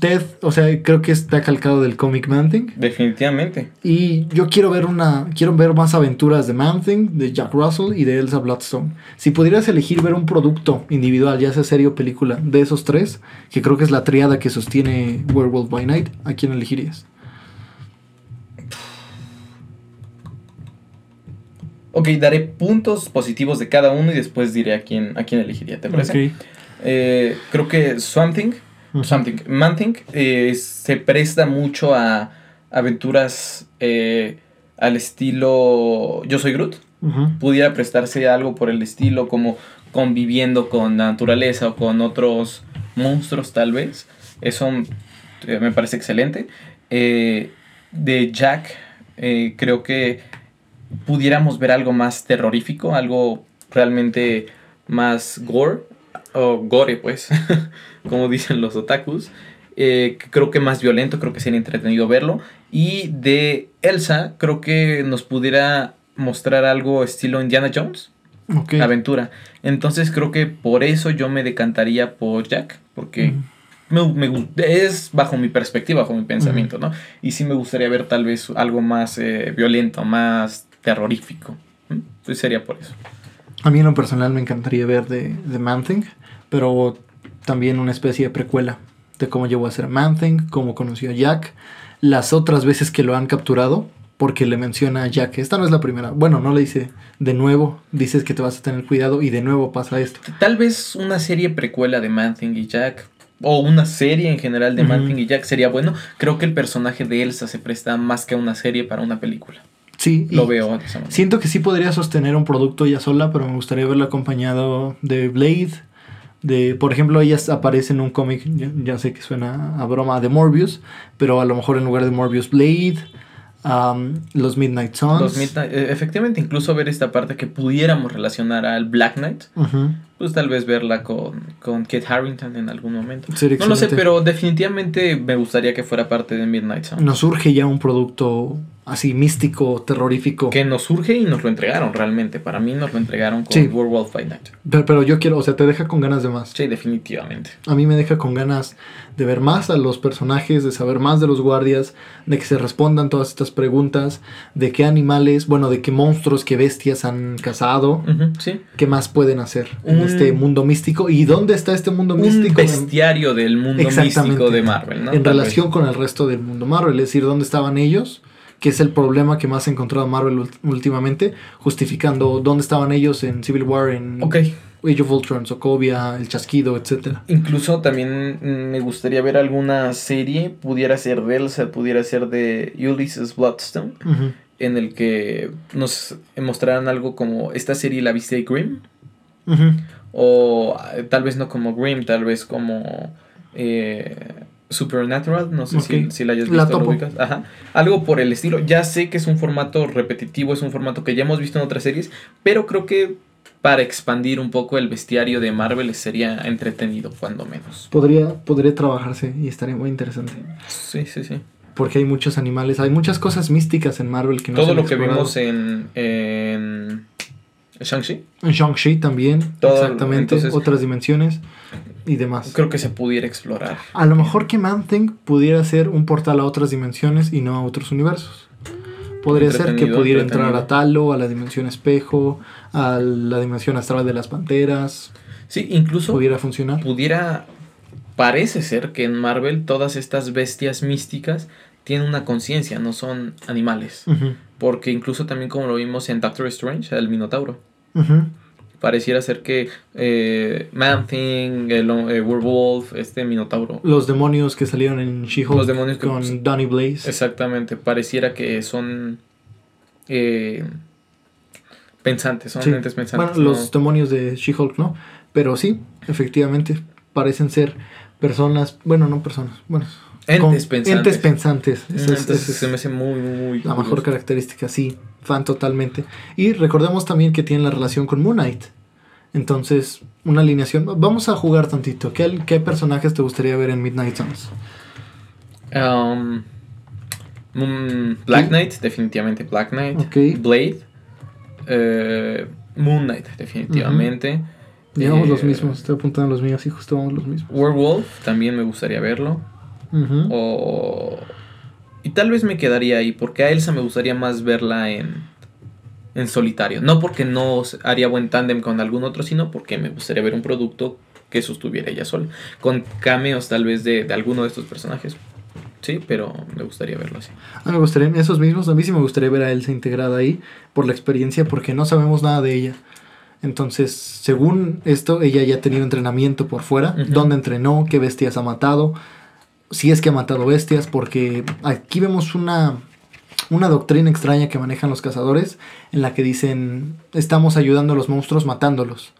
Ted, o sea, creo que está calcado del cómic Man-Thing. Definitivamente. Y yo quiero ver una. Quiero ver más aventuras de Man-Thing, de Jack Russell y de Elsa Bloodstone. Si pudieras elegir ver un producto individual, ya sea serie o película, de esos tres, que creo que es la triada que sostiene Werewolf by Night, ¿a quién elegirías? Ok, daré puntos positivos de cada uno y después diré a quién, a quién elegiría. ¿Te parece? Ok. Eh, creo que Swamp Thing, Ujú. Swamp Thing, Man Thing, eh, se presta mucho a aventuras eh, al estilo Yo soy Groot. Pudiera prestarse a algo por el estilo, como conviviendo con la naturaleza o con otros monstruos, tal vez. Eso eh, me parece excelente. Eh, de Jack, creo que pudiéramos ver algo más terrorífico, algo realmente más gore, o gore pues, [LAUGHS] como dicen los otakus. Eh, que creo que más violento, creo que sería entretenido verlo. Y de Elsa, creo que nos pudiera mostrar algo estilo Indiana Jones, Ok. aventura. Entonces creo que por eso yo me decantaría por Jack, porque Ujú. me, me es bajo mi perspectiva, bajo mi pensamiento, ¿no? Y sí me gustaría ver tal vez algo más eh, violento, más terrorífico. Pues sería por eso. A mí en lo personal me encantaría ver de, de Man-Thing, pero también una especie de precuela de cómo llegó a ser Man-Thing, cómo conoció a Jack, las otras veces que lo han capturado, porque le menciona a Jack, esta no es la primera, bueno, no le dice de nuevo, dices que te vas a tener cuidado y de nuevo pasa esto. Tal vez una serie precuela de Man-Thing y Jack. O una serie en general de Ujú. Man-Thing y Jack sería bueno. Creo que el personaje de Elsa se presta más que a una serie para una película. Sí, Lo veo de esa manera. Siento que sí podría sostener un producto ella sola, pero me gustaría verla acompañado de Blade. De, por ejemplo, ella aparece en un cómic, ya, ya sé que suena a broma, de Morbius, pero a lo mejor en lugar de Morbius, Blade, um, los Midnight Suns. Los Midnight- eh, efectivamente, incluso ver esta parte que pudiéramos relacionar al Black Knight. Pues tal vez verla con, con Kate Harrington en algún momento. Sería No lo sé, pero definitivamente me gustaría que fuera parte de Midnight Sun. Nos surge ya un producto así místico, terrorífico. Que nos surge y nos lo entregaron realmente. Para mí nos lo entregaron con Sí. Werewolf by Night. Pero, pero yo quiero, o sea, te deja con ganas de más. Sí, definitivamente. A mí me deja con ganas de ver más a los personajes, de saber más de los guardias, de que se respondan todas estas preguntas, de qué animales, bueno, de qué monstruos, qué bestias han cazado, sí. qué más pueden hacer Un- este mundo místico y dónde está este mundo Un místico en- bestiario del mundo místico de Marvel, ¿no? en Tal relación con el resto del mundo Marvel, es decir, dónde estaban ellos, que es el problema que más ha encontrado Marvel últimamente, justificando dónde estaban ellos en Civil War, en vez. Ok. Age of Ultron, Sokovia, El Chasquido, etcétera. Incluso también mm, me gustaría ver alguna serie, pudiera ser de Elsa, pudiera ser de Ulysses Bloodstone, en el que nos mostraran algo como esta serie la viste de Grimm, Ujú. O eh, tal vez no como Grimm, tal vez como eh, Supernatural, no sé si, si la hayas La visto. ¿lo topo. ubicas? Ajá. Algo por el estilo. Ya sé que es un formato repetitivo, es un formato que ya hemos visto en otras series, pero creo que para expandir un poco el bestiario de Marvel sería entretenido, cuando menos. Podría, podría trabajarse y estaría muy interesante. Sí, sí, sí. Porque hay muchos animales, hay muchas cosas místicas en Marvel que no se Todo han lo que vimos en, en Shang-Chi, En Shang-Chi también, Todo, exactamente, entonces- otras dimensiones y demás. creo que se pudiera explorar. A lo mejor que Man-Thing pudiera ser un portal a otras dimensiones y no a otros universos. Podría ser que pudiera entrar a Talo, a la dimensión espejo, a la dimensión astral de las panteras. Sí, incluso Pudiera funcionar. pudiera. Parece ser que en Marvel todas estas bestias místicas tienen una conciencia, no son animales. Porque incluso también como lo vimos en Doctor Strange, el Minotauro. Pareciera ser que eh, Man-Thing, el eh, Werewolf, este Minotauro. Los demonios que salieron en She-Hulk Los demonios que- con Donny Blaze. Exactamente, pareciera que son eh, pensantes, son Sí. entes pensantes. Bueno, los demonios de She-Hulk no, pero sí, efectivamente, parecen ser personas, bueno, no personas, bueno, Entes con- pensantes. entes pensantes. Es- Entonces es se me hace muy, muy, la mejor característica, sí, fan totalmente. Y recordemos también que tiene la relación con Moon Knight. Entonces, una alineación. Vamos a jugar tantito. ¿Qué, qué personajes te gustaría ver en Midnight Suns? Um, mm, Black. Knight, definitivamente Black Knight. Blade. eh, Moon Knight, definitivamente. Llevamos Eh, los mismos, estoy apuntando los míos y justo vamos los mismos. Werewolf, también me gustaría verlo. O... Y tal vez me quedaría ahí, porque a Elsa me gustaría más verla en, en solitario. No porque no haría buen tándem con algún otro, sino porque me gustaría ver un producto que sostuviera ella sola. Con cameos tal vez de, de alguno de estos personajes. Sí, pero me gustaría verlo así. A mí me gustaría, esos mismos, a mí sí me gustaría ver a Elsa integrada ahí por la experiencia, porque no sabemos nada de ella. Entonces, según esto, ella ya ha tenido entrenamiento por fuera, dónde entrenó, qué bestias ha matado, si es que ha matado bestias, porque aquí vemos una, una doctrina extraña que manejan los cazadores, en la que dicen, estamos ayudando a los monstruos matándolos,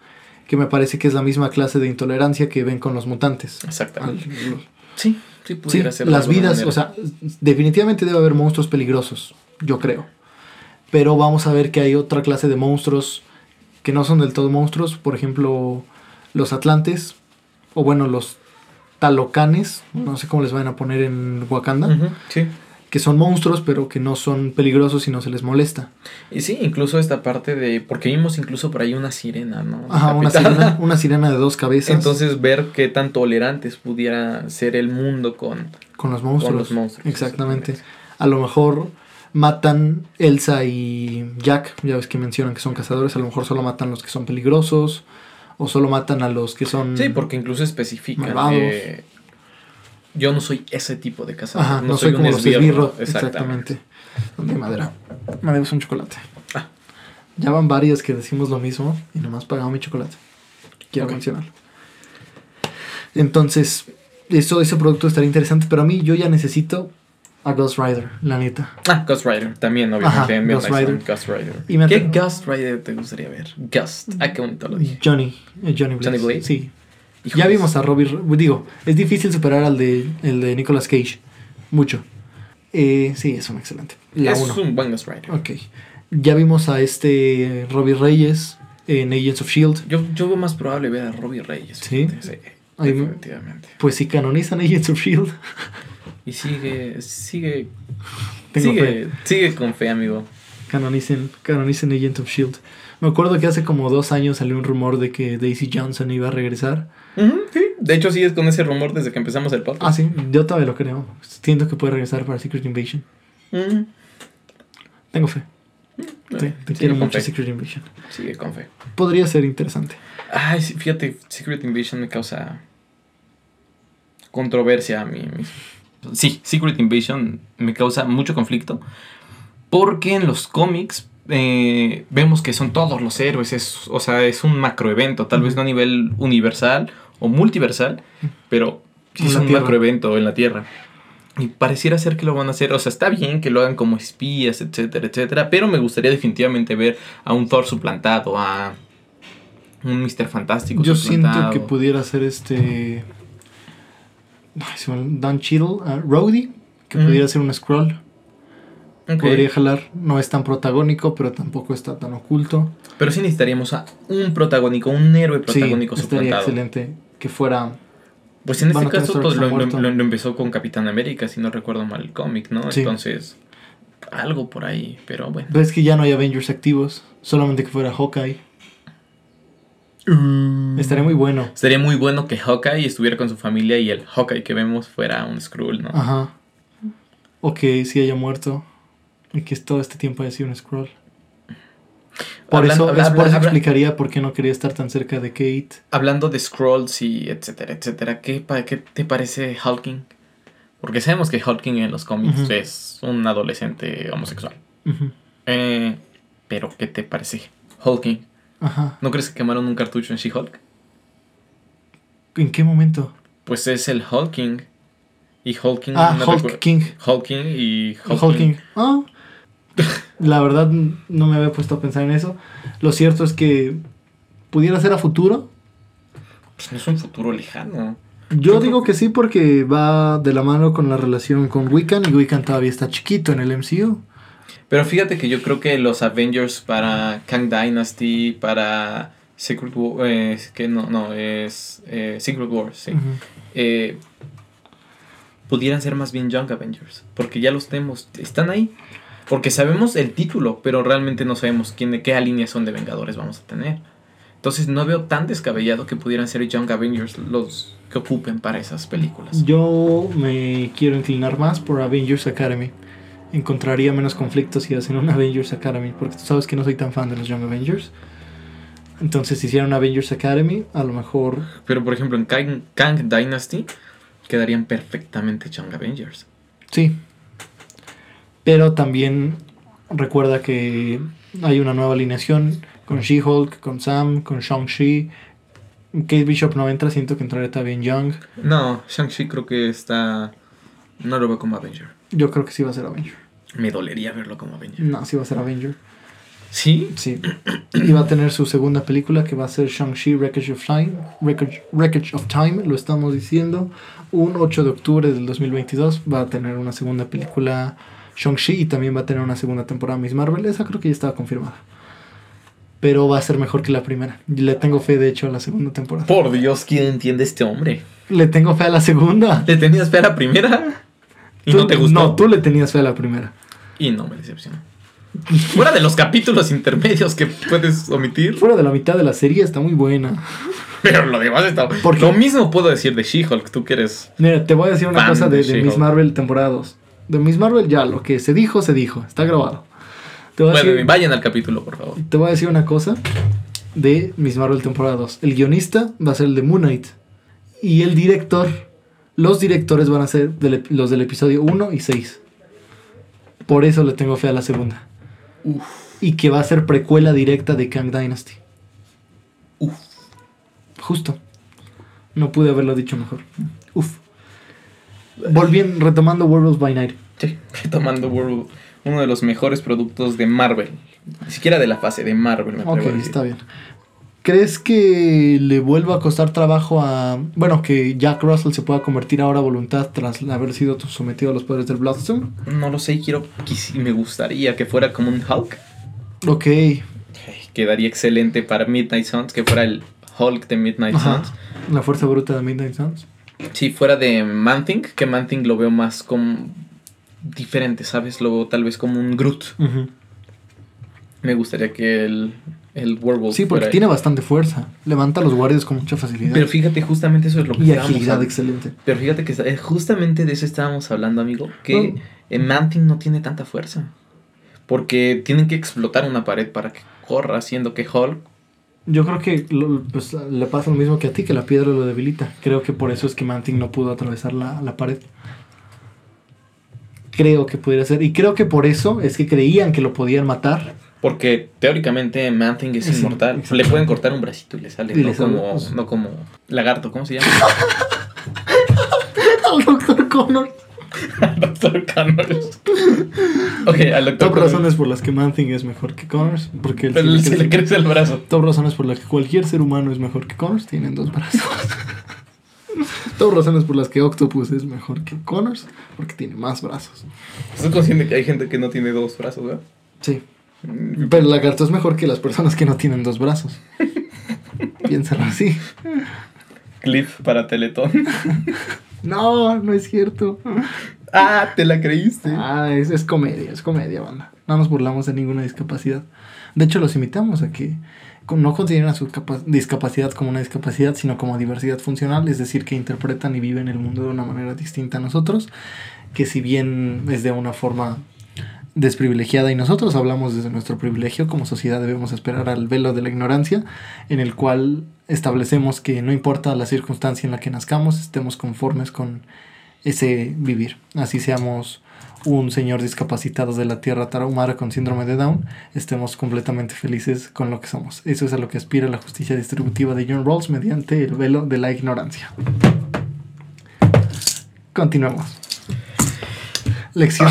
que me parece que es la misma clase de intolerancia que ven con los mutantes. Exactamente. Al- Sí, sí, Sí, pudiera ser. las vidas, manera. o sea, definitivamente debe haber monstruos peligrosos, yo creo. Pero vamos a ver que hay otra clase de monstruos que no son del todo monstruos, por ejemplo, los atlantes, o bueno, los talocanes, no sé cómo les van a poner en Wakanda, sí. que son monstruos pero que no son peligrosos y no se les molesta. Y sí, incluso esta parte de. Porque vimos incluso por ahí una sirena, ¿no? Ajá, una sirena, una sirena de dos cabezas Entonces, ver qué tan tolerantes pudiera ser el mundo con. con los monstruos. con los monstruos, Exactamente. A lo mejor matan Elsa y Jack, ya ves que mencionan que son cazadores, a lo mejor solo matan los que son peligrosos o solo matan a los que son Sí, porque incluso especifican. Eh, yo no soy ese tipo de cazador. Ajá, no, soy, como los esbirros, exactamente. ¿Dónde hay madera? Me debes un chocolate. Ah. Ya van varias que decimos lo mismo y nomás pagamos mi chocolate. Quiero Ok. mencionarlo. Entonces, eso, ese producto estaría interesante, pero a mí yo ya necesito a Ghost Rider, la neta. Ah, Ghost Rider, también, obviamente. Ajá, Ghost Rider. Ghost Rider. Y me ¿Qué Ghost Rider te gustaría ver? Ghost. Ah, qué bonito lo dije. Johnny, eh, Johnny Blaze. Johnny Blaze. Sí. Híjoles. Ya vimos a Robbie, Ro- digo, es difícil superar al de, el de Nicolas Cage, mucho. Eh, sí, es un excelente. La Es uno. un buen Ghost Rider. Ok. Ya vimos a este Robbie Reyes en Agents of Shield. Yo, yo veo más probable ver a Robbie Reyes. ¿Sí? Sí, definitivamente. Pues si canonizan Agents of Shield. [LAUGHS] Y sigue, sigue, Tengo sigue, sigue con fe, amigo. Canonicen, canonicen Agents of Shield. Me acuerdo que hace como dos años salió un rumor de que Daisy Johnson iba a regresar. Ujú, sí. De hecho, sigues con ese rumor desde que empezamos el podcast. Ah, sí, yo todavía lo creo. Siento que puede regresar para Secret Invasion. Ujú. Tengo fe. Te, quiero mucho fe. Secret Invasion. Sigue con fe. Podría ser interesante. Ay, sí, fíjate, Secret Invasion me causa controversia a mí mismo. Sí, Secret Invasion me causa mucho conflicto. Porque en los cómics eh, vemos que son todos los héroes. Es, o sea, es un macroevento. Tal vez no a nivel universal o multiversal, pero sí es un Tierra. macroevento en la Tierra. Y pareciera ser que lo van a hacer. O sea, está bien que lo hagan como espías, etcétera, etcétera. Pero me gustaría definitivamente ver a un Thor suplantado, a un Mr. Fantástico Yo siento que pudiera ser este. Dan Cheadle, ah, Rhodey, que Mm. pudiera ser un scroll. Podría jalar. No es tan protagónico, pero tampoco está tan oculto. Pero sí necesitaríamos a un protagónico, un héroe protagónico sí, estaría excelente que fuera. Pues en este caso pues, lo, lo- muerto. lo- lo empezó con Capitán América, si no recuerdo mal el cómic, ¿no? Sí. Entonces, algo por ahí, pero bueno. Ves que ya no hay Avengers activos, solamente que fuera Hawkeye. Estaría muy bueno. Sería muy bueno que Hawkeye estuviera con su familia y el Hawkeye que vemos fuera un Skrull, ¿no? Ajá. O que sí haya muerto. Y que todo este tiempo haya sido un scroll. Por Hablando- eso, habla- es por habla- eso habla- explicaría por qué no quería estar tan cerca de Kate. Hablando de Skrulls y etcétera, etcétera, ¿qué, pa- qué te parece Hulking? Porque sabemos que Hulking en los cómics es un adolescente homosexual. Eh, pero, ¿qué te parece Hulking? Ajá. ¿No crees que quemaron un cartucho en She-Hulk? ¿En qué momento? Pues es el Hulking. Y Hulking. Ah, no Hulk King. Hulking y Hulking. Hulking. Ah. [LAUGHS] La verdad no me había puesto a pensar en eso. Lo cierto es que pudiera ser a futuro. Pues no es un futuro lejano. Yo digo que sí porque va de la mano con la relación con Wiccan y Wiccan todavía está chiquito en el MCU. Pero fíjate que yo creo que los Avengers para Kang Dynasty, para Secret War, eh, que no, no, es eh, Secret Wars, sí. Eh, pudieran ser más bien Young Avengers, porque ya los tenemos, están ahí. Porque sabemos el título, pero realmente no sabemos quién, qué alineación de Vengadores vamos a tener. Entonces no veo tan descabellado que pudieran ser Young Avengers los que ocupen para esas películas. Yo me quiero inclinar más por Avengers Academy. Encontraría menos conflictos si hacen un Avengers Academy, porque tú sabes que no soy tan fan de los Young Avengers. Entonces, si hicieran Avengers Academy, a lo mejor. Pero por ejemplo, en Kang, Kang Dynasty quedarían perfectamente Young Avengers. Sí. Pero también recuerda que hay una nueva alineación con She-Hulk, con Sam, con Shang-Chi. Kate Bishop no entra, siento que entraría también Young. No, Shang-Chi creo que está. No lo veo como Avenger. Yo creo que sí va a ser Avenger. Me dolería verlo como Avenger. No, sí va a ser Avenger. ¿Sí? Sí. Y va a tener su segunda película que va a ser Shang-Chi Wreckage of Time. Wreckage, Wreckage of Time, lo estamos diciendo. Un 8 de octubre del 2022 va a tener una segunda película Shang-Chi y también va a tener una segunda temporada Miss Marvel. Esa creo que ya estaba confirmada. Pero va a ser mejor que la primera. Le tengo fe, de hecho, a la segunda temporada. Por Dios, ¿quién entiende este hombre? Le tengo fe a la segunda. ¿Le tenías fe a la primera? ¿Y Tú- no te gustó? No, tú le tenías fe a la primera. Y no me decepcionó. Fuera de los capítulos intermedios que puedes omitir, Fuera de la mitad de la serie está muy buena. pero lo demás está. ¿Por qué? Lo mismo puedo decir de She-Hulk, tú que eres. Mira, te voy a decir una cosa de de, de Miss. Marvel temporada 2. De Miss Marvel ya, lo que se dijo, se dijo. Está grabado. Te voy a, decir, vayan al capítulo, por favor. te voy a decir una cosa de Miss Marvel temporada 2. El guionista va a ser el de Moon Knight. Y el director, los directores van a ser los del episodio 1 y 6. Por eso le tengo fe a la segunda. Y que va a ser precuela directa de Kang Dynasty. Uf. Justo. No pude haberlo dicho mejor. Uf. Volviendo, retomando Werewolves by Night. Sí, [LAUGHS] tomando World, uno de los mejores productos de Marvel. Ni siquiera de la fase de Marvel, me Ok, a decir. está bien. ¿Crees que le vuelva a costar trabajo a... Bueno, que Jack Russell se pueda convertir ahora a voluntad tras haber sido sometido a los poderes del Bloodstone? No lo sé, quiero. Me gustaría que fuera como un Hulk. Ok. Quedaría excelente para Midnight Suns, que fuera el Hulk de Midnight Ajá. Suns. La fuerza bruta de Midnight Suns. Si fuera de Man-Thing, que Man-Thing lo veo más como diferente, ¿sabes? Lo veo tal vez como un Groot. Me gustaría que el, el Werewolf Sí, porque tiene bastante fuerza. Levanta a los guardias con mucha facilidad. Pero fíjate, justamente eso es lo que y agilidad hablando. excelente. Pero fíjate que justamente de eso estábamos hablando, amigo. Que en Man-Thing no tiene tanta fuerza. Porque tienen que explotar una pared para que corra, haciendo que Hulk Yo creo que lo- pues, le pasa lo mismo que a ti, que la piedra lo debilita. Creo que por eso es que Manting no pudo atravesar la, la pared. Creo que pudiera ser. Y creo que por eso es que creían que lo podían matar. Porque teóricamente Man-Thing es inmortal. Le pueden cortar un bracito y le sale. Y no, le sale, como, pues. no como lagarto, ¿cómo se llama? [LAUGHS] Al doctor Connor. Doctor Connors. [LAUGHS] ok, al Doctor Top Connors. razones por las que Manting es mejor que Connors. Porque él Pero sí le se le crece- el brazo. Top razones por las que cualquier ser humano es mejor que Connors. Tienen dos brazos. [LAUGHS] Top razones por las que Octopus es mejor que Connors. Porque tiene más brazos. ¿Estás consciente que hay gente que no tiene dos brazos, ¿verdad? Sí. Pero el lagarto es mejor que las personas que no tienen dos brazos. Piénsalo así. Cliff para Teletón. No, no es cierto. ah, te la creíste. Ah, es, es comedia, es comedia, banda. No nos burlamos de ninguna discapacidad. De hecho, los invitamos a que no consideren su capa- discapacidad como una discapacidad, sino como diversidad funcional, es decir, que interpretan y viven el mundo de una manera distinta a nosotros, que si bien es de una forma desprivilegiada y nosotros hablamos desde nuestro privilegio, como sociedad debemos esperar al velo de la ignorancia, en el cual establecemos que no importa la circunstancia en la que nazcamos, estemos conformes con ese vivir. Así seamos un señor discapacitado de la tierra tarahumara con síndrome de Down, estemos completamente felices con lo que somos. Eso es a lo que aspira la justicia distributiva de John Rawls mediante el velo de la ignorancia. Continuemos. Lección,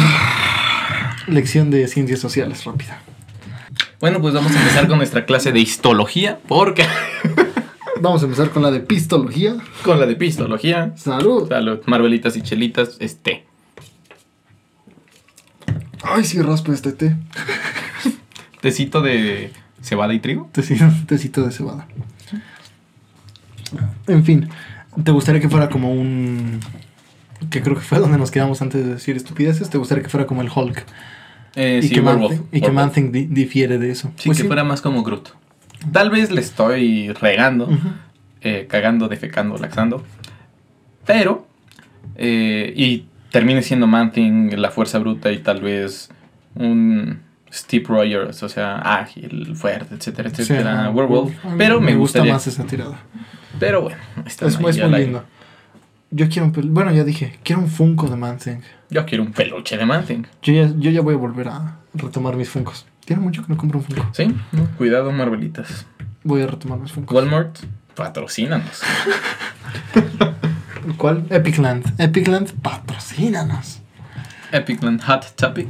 lección de ciencias sociales rápida. Bueno, pues vamos a empezar con nuestra clase de histología. Porque [LAUGHS] Vamos a empezar con la de pistología. con la de pistología. Salud. Salud, Marvelitas y chelitas, este. Ay, sí, raspa este té. Tecito de cebada y trigo. Tecito, tecito de cebada. En fin, ¿te gustaría que fuera como un... que creo que fue donde nos quedamos antes de decir estupideces? ¿Te gustaría que fuera como el Hulk? Eh, y sí, que Werewolf, y que. Man-Thing di- difiere de eso. Sí, Pues que fuera más como Groot. Tal vez le estoy regando, eh, cagando, defecando, laxando. Pero, eh, y termine siendo Man-Thing, la fuerza bruta y tal vez un Steve Rogers, o sea, ágil, fuerte, etcétera, Sí, etcétera, ajá. Werewolf. Pero me, gusta gustaría. más esa tirada. Pero bueno, está Es, es muy lindo. Yo quiero un pel- Bueno, ya dije, quiero un Funko de Man-Thing. Yo quiero un peluche de Man-Thing. Yo ya, yo ya voy a volver a retomar mis Funkos. Tiene mucho que no compro un Funko. Sí, no, cuidado, Marvelitas. Voy a retomar mis Funkos. Walmart, patrocínanos. [LAUGHS] ¿Cuál? Epicland. Epicland, patrocínanos. Epicland Hot Topic,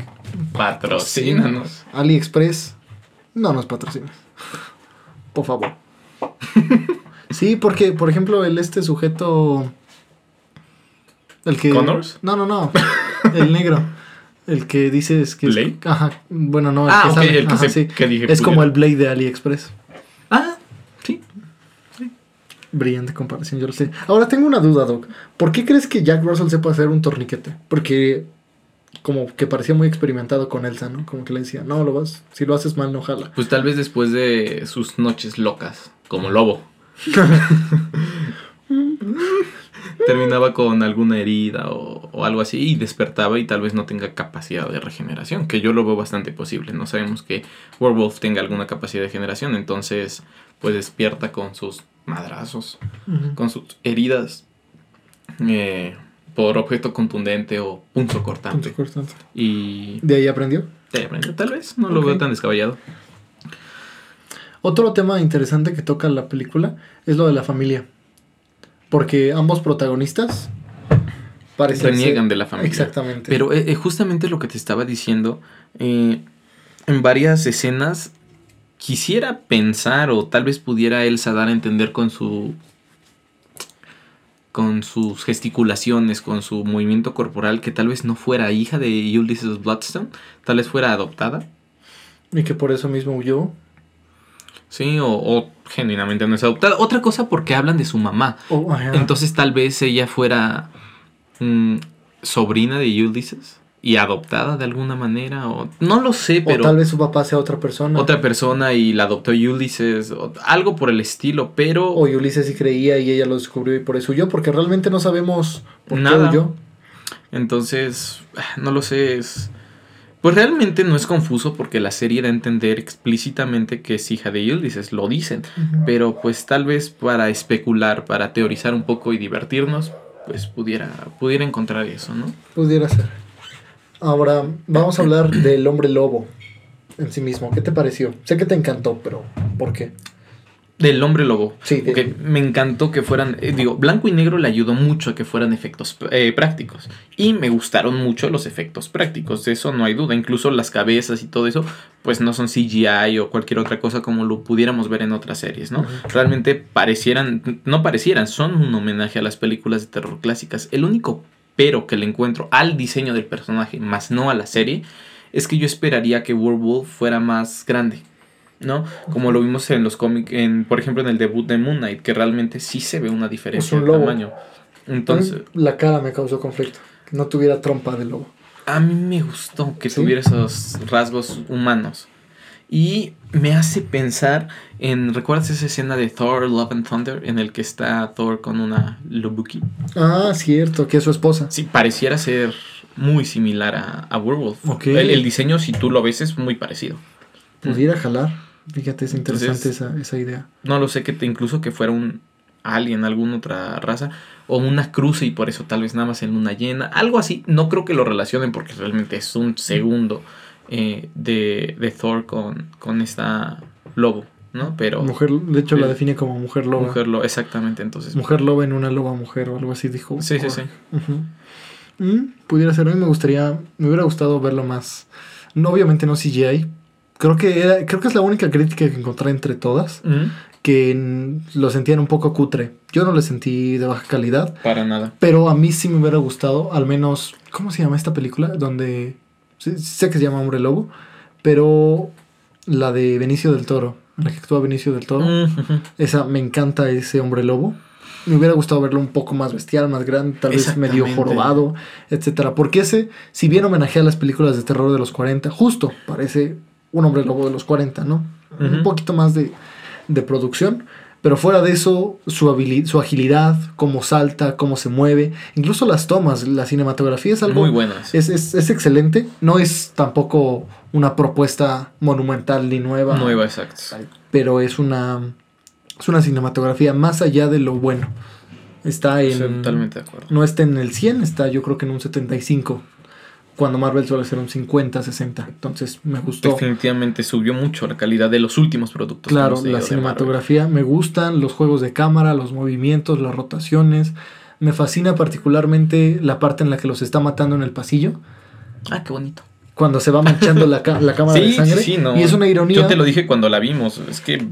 patrocínanos. AliExpress, no nos patrocinas. Por favor. [LAUGHS] sí, porque, por ejemplo, el este sujeto. El que. ¿Connors? No, no, no. El negro. El que dices que. es- ¿Blade? Ajá. Bueno, no. El Ah, que ok, sale- el que ajá, se- sí. que dije, Es como el Blade de AliExpress. Ah, sí. Brillante comparación, yo lo sé. Ahora tengo una duda, Doc. ¿Por qué crees que Jack Russell sepa hacer un torniquete? Porque como que parecía muy experimentado con Elsa, ¿no? Como que le decía, no, lo vas, si lo haces mal, no jala. Pues tal vez después de sus noches locas, como lobo. [LAUGHS] Terminaba con alguna herida o, o algo así y despertaba y tal vez no tenga capacidad de regeneración, que yo lo veo bastante posible. No sabemos que Werewolf tenga alguna capacidad de generación, entonces pues despierta con sus madrazos, con sus heridas eh, por objeto contundente o punzo cortante. Punto cortante. Y De ahí aprendió. tal vez no lo veo tan descabellado. Otro tema interesante que toca la película es lo de la familia. Porque ambos protagonistas parecen Reniegan ser- de la familia. Exactamente. Pero eh, eh, justamente lo que te estaba diciendo, eh, en varias escenas quisiera pensar o tal vez pudiera Elsa dar a entender con su con sus gesticulaciones, con su movimiento corporal, que tal vez no fuera hija de Ulysses Bloodstone, tal vez fuera adoptada, Y que por eso mismo huyó. Sí, o, o genuinamente no es adoptada. Otra cosa porque hablan de su mamá, O- ajá. entonces tal vez ella fuera mm, sobrina de Ulysses y adoptada de alguna manera, o no lo sé, o pero tal vez su papá sea otra persona. otra persona y la adoptó Ulysses, o algo por el estilo, pero O Ulises sí creía y ella lo descubrió y por eso huyó. Porque realmente no sabemos por Nada. qué huyó. entonces, ah, no lo sé, es... Pues realmente no es confuso porque la serie da a entender explícitamente que es hija de Ulysses, lo dicen, pero pues tal vez para especular, para teorizar un poco y divertirnos, pues pudiera, pudiera encontrar eso, ¿no? Pudiera ser. Ahora, vamos a hablar del hombre lobo en sí mismo. ¿Qué te pareció? Sé que te encantó, pero ¿por qué? Del hombre lobo. Sí, me encantó que fueran, eh, digo, blanco y negro le ayudó mucho a que fueran efectos eh, prácticos. Y me gustaron mucho los efectos prácticos, de eso no hay duda. Incluso las cabezas y todo eso, pues no son CGI o cualquier otra cosa como lo pudiéramos ver en otras series, ¿no? Realmente parecieran, no parecieran, son un homenaje a las películas de terror clásicas. El único pero que le encuentro al diseño del personaje, más no a la serie, es que yo esperaría que Werewolf fuera más grande. ¿No? Como lo vimos en los cómics, en, por ejemplo en el debut de Moon Knight, que realmente sí se ve una diferencia un de tamaño. Entonces, La cara me causó conflicto. Que no tuviera trompa de lobo. a mí me gustó que ¿Sí? tuviera esos rasgos humanos. Y me hace pensar en, ¿recuerdas esa escena de Thor, Love and Thunder, en el que está Thor con una Lobuki? Ah, cierto, que es su esposa. Sí, pareciera ser muy similar a, a Werewolf. El, el diseño, si tú lo ves, es muy parecido. Pudiera jalar. Fíjate, es interesante Entonces- esa, esa idea. No lo sé, que te, incluso que fuera un alien, alguna otra raza, o una cruce y por eso tal vez nada más en luna llena, algo así. No creo que lo relacionen porque realmente es un segundo eh, de, de Thor con, con esta lobo, ¿no? Pero Mujer, de hecho, la define como mujer loba. mujer lo, exactamente, entonces. Mujer loba en una loba mujer o algo así dijo. Sí, sí, sí. Mm, pudiera ser. A mí me gustaría, me hubiera gustado verlo más. No, obviamente no CGI. Creo que era- creo que es la única crítica que encontré entre todas Mm, que lo sentían un poco cutre. Yo no lo sentí de baja calidad, Para nada. pero a mí sí me hubiera gustado, al menos, ¿cómo se llama esta película? Donde sí- sé que se llama Hombre Lobo, pero la de Benicio del Toro, la que actúa Benicio del Toro. Esa, me encanta ese hombre lobo. Me hubiera gustado verlo un poco más bestial, más grande, tal vez medio jorobado, etcétera. Porque ese, si bien homenajea a las películas de terror de los 40, justo parece un hombre lobo de los 40, ¿no? Un poquito más de, de producción. Pero fuera de eso, su, su agilidad, cómo salta, cómo se mueve, incluso las tomas, la cinematografía es algo Muy buenas. es, es, es excelente. No es tampoco una propuesta monumental ni nueva. Nueva, exacto. Pero es una. Es una cinematografía más allá de lo bueno. Está en. Totalmente de acuerdo. No está en el 100, está yo creo que en un 75. Cuando Marvel suele ser un 50, 60. Entonces me gustó. Definitivamente subió mucho la calidad de los últimos productos. Claro, la de cinematografía me gustan, los juegos de cámara, los movimientos, las rotaciones. Me fascina particularmente la parte en la que los está matando en el pasillo. Ah, qué bonito. Cuando se va manchando la, la [LAUGHS] cámara de Sí, sangre. sí, sí, no. Y es una ironía. Yo te lo dije cuando la vimos. Es que.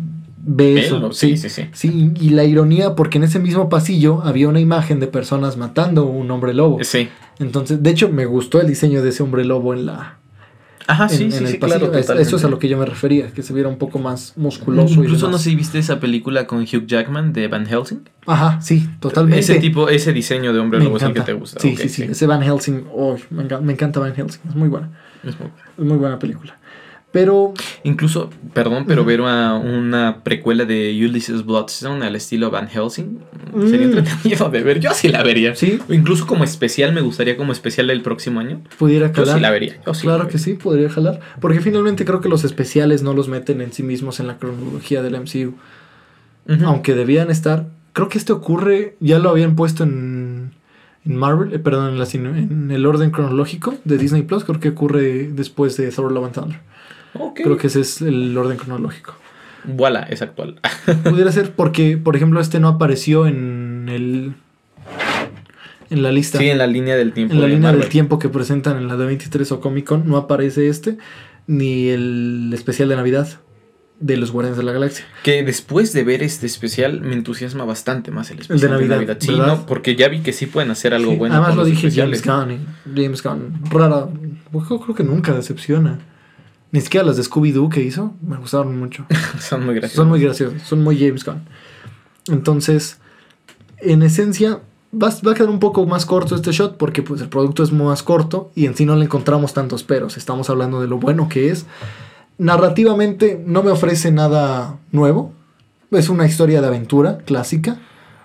Ve eso, sí, sí, sí, sí. y la ironía porque en ese mismo pasillo había una imagen de personas matando a un hombre lobo. Sí. Entonces, de hecho, me gustó el diseño de ese hombre lobo en la Ajá, en, sí, en sí, el sí, pasillo. claro. Es- eso es a lo que yo me refería, que se viera un poco más musculoso. y Incluso no sé si viste esa película con Hugh Jackman de Van Helsing. Ajá, sí, totalmente. Ese tipo, ese diseño de hombre me lobo es el que encanta. te gusta. Sí, sí, sí, Ese Van Helsing, oh, me, enca- me encanta Van Helsing, es muy buena. Es muy bueno. Es muy buena película. Pero Incluso, perdón, pero ver a una precuela de Ulysses Bloodstone al estilo Van Helsing sería Mm. entretenido de ver. Yo sí la vería. sí, O incluso como especial, me gustaría como especial del próximo año. pudiera Yo calar. sí la vería. Yo sí claro la que sí, podría jalar. Porque finalmente creo que los especiales no los meten en sí mismos en la cronología del MCU. Aunque debían estar. Creo que este ocurre. Ya lo habían puesto en. En Marvel, eh, perdón, en, la en el orden cronológico de Disney Plus. Creo que ocurre después de Thor Love and Thunder. Ok. Creo que ese es el orden cronológico. Voilà, es actual. [LAUGHS] Pudiera ser porque, por ejemplo, este no apareció en el. En la lista. Sí, en la línea del tiempo. En la de línea del tiempo que presentan en la de 23 o Comic Con no aparece este ni el especial de Navidad de los Guardianes de la Galaxia. Que después de ver este especial me entusiasma bastante más el especial de Navidad, Sí, ¿verdad? no, porque ya vi que sí pueden hacer algo Sí, bueno. Además con lo los dije James. Gunn. James Gunn, rara. Yo creo que nunca decepciona. Ni siquiera las de Scooby-Doo que hizo me gustaron mucho. [LAUGHS] Son muy graciosos. Son muy graciosos, son muy James Gunn. Entonces, en esencia, va, va a quedar un poco más corto este shot porque pues, el producto es más corto y en sí no le encontramos tantos peros. Estamos hablando de lo bueno que es. Narrativamente no me ofrece nada nuevo. Es una historia de aventura clásica,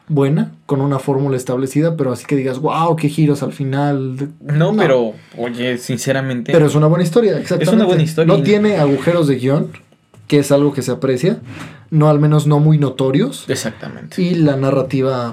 buena, con una fórmula establecida, pero así que digas, wow, qué giros al final. No, pero, oye, sinceramente. Pero es una buena historia, exactamente. buena historia No y- tiene agujeros de guion, que es algo que se aprecia. No, al menos no muy notorios. Exactamente. Y la narrativa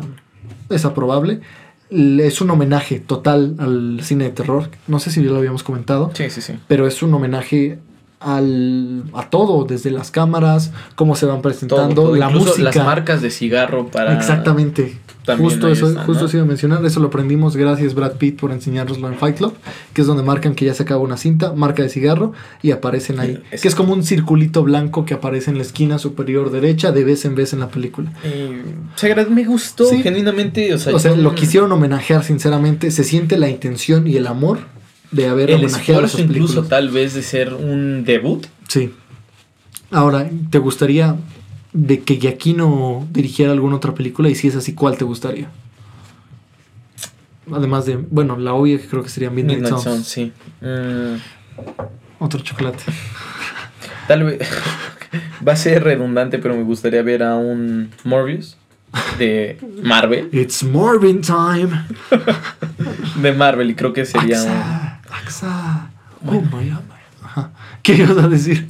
es aprobable. Es un homenaje total al cine de terror. No sé si ya lo habíamos comentado. Sí, sí, sí. Pero es un homenaje al, a todo, desde las cámaras, cómo se van presentando, todo, la incluso música. las marcas de cigarro para. Exactamente. Justo eso, están, justo ¿no? eso iba a mencionar. Eso lo aprendimos gracias Brad Pitt por enseñárnoslo en Fight Club, que es donde marcan que ya se acaba una cinta, marca de cigarro y aparecen ahí. Que es como un circulito blanco que aparece en la esquina superior derecha de vez en vez en la película. Eh, se me gustó Sí. genuinamente. O sea, O sea, yo- lo quisieron homenajear sinceramente. Se siente la intención y el amor de haber El homenajeado esfuerzo esas incluso tal vez de ser un debut. Sí. Ahora, ¿te gustaría de que Giacchino dirigiera alguna otra película? Y si es así, ¿cuál te gustaría? Además de, bueno, la obvia que creo que sería Midnight, Midnight sí. Mm, Otro chocolate. [LAUGHS] tal vez. [LAUGHS] va a ser redundante, pero me gustaría ver a un Morbius de Marvel. It's Morbin time. [LAUGHS] De Marvel, y creo que sería un. Axa, Axa. Oh my God. Ajá. ¿Qué ibas a decir?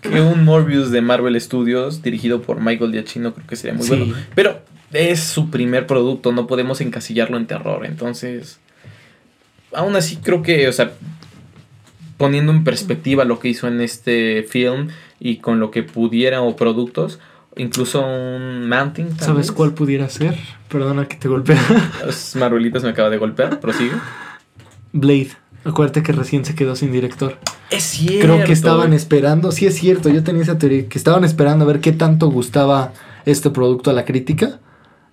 Que un Morbius de Marvel Studios dirigido por Michael Giacchino creo que sería muy Sí. bueno. Pero es su primer producto, no podemos encasillarlo en terror. Entonces, aún así creo que, o sea, poniendo en perspectiva lo que hizo en este film y con lo que pudiera o productos, incluso un Mounting. tal ¿Sabes vez. cuál pudiera ser? Perdona que te golpea. Es Marvelitas me acaba de golpear, prosigue. Blade. Acuérdate que recién se quedó sin director. Es cierto. Creo que estaban esperando, sí es cierto, yo tenía esa teoría, que estaban esperando a ver qué tanto gustaba este producto a la crítica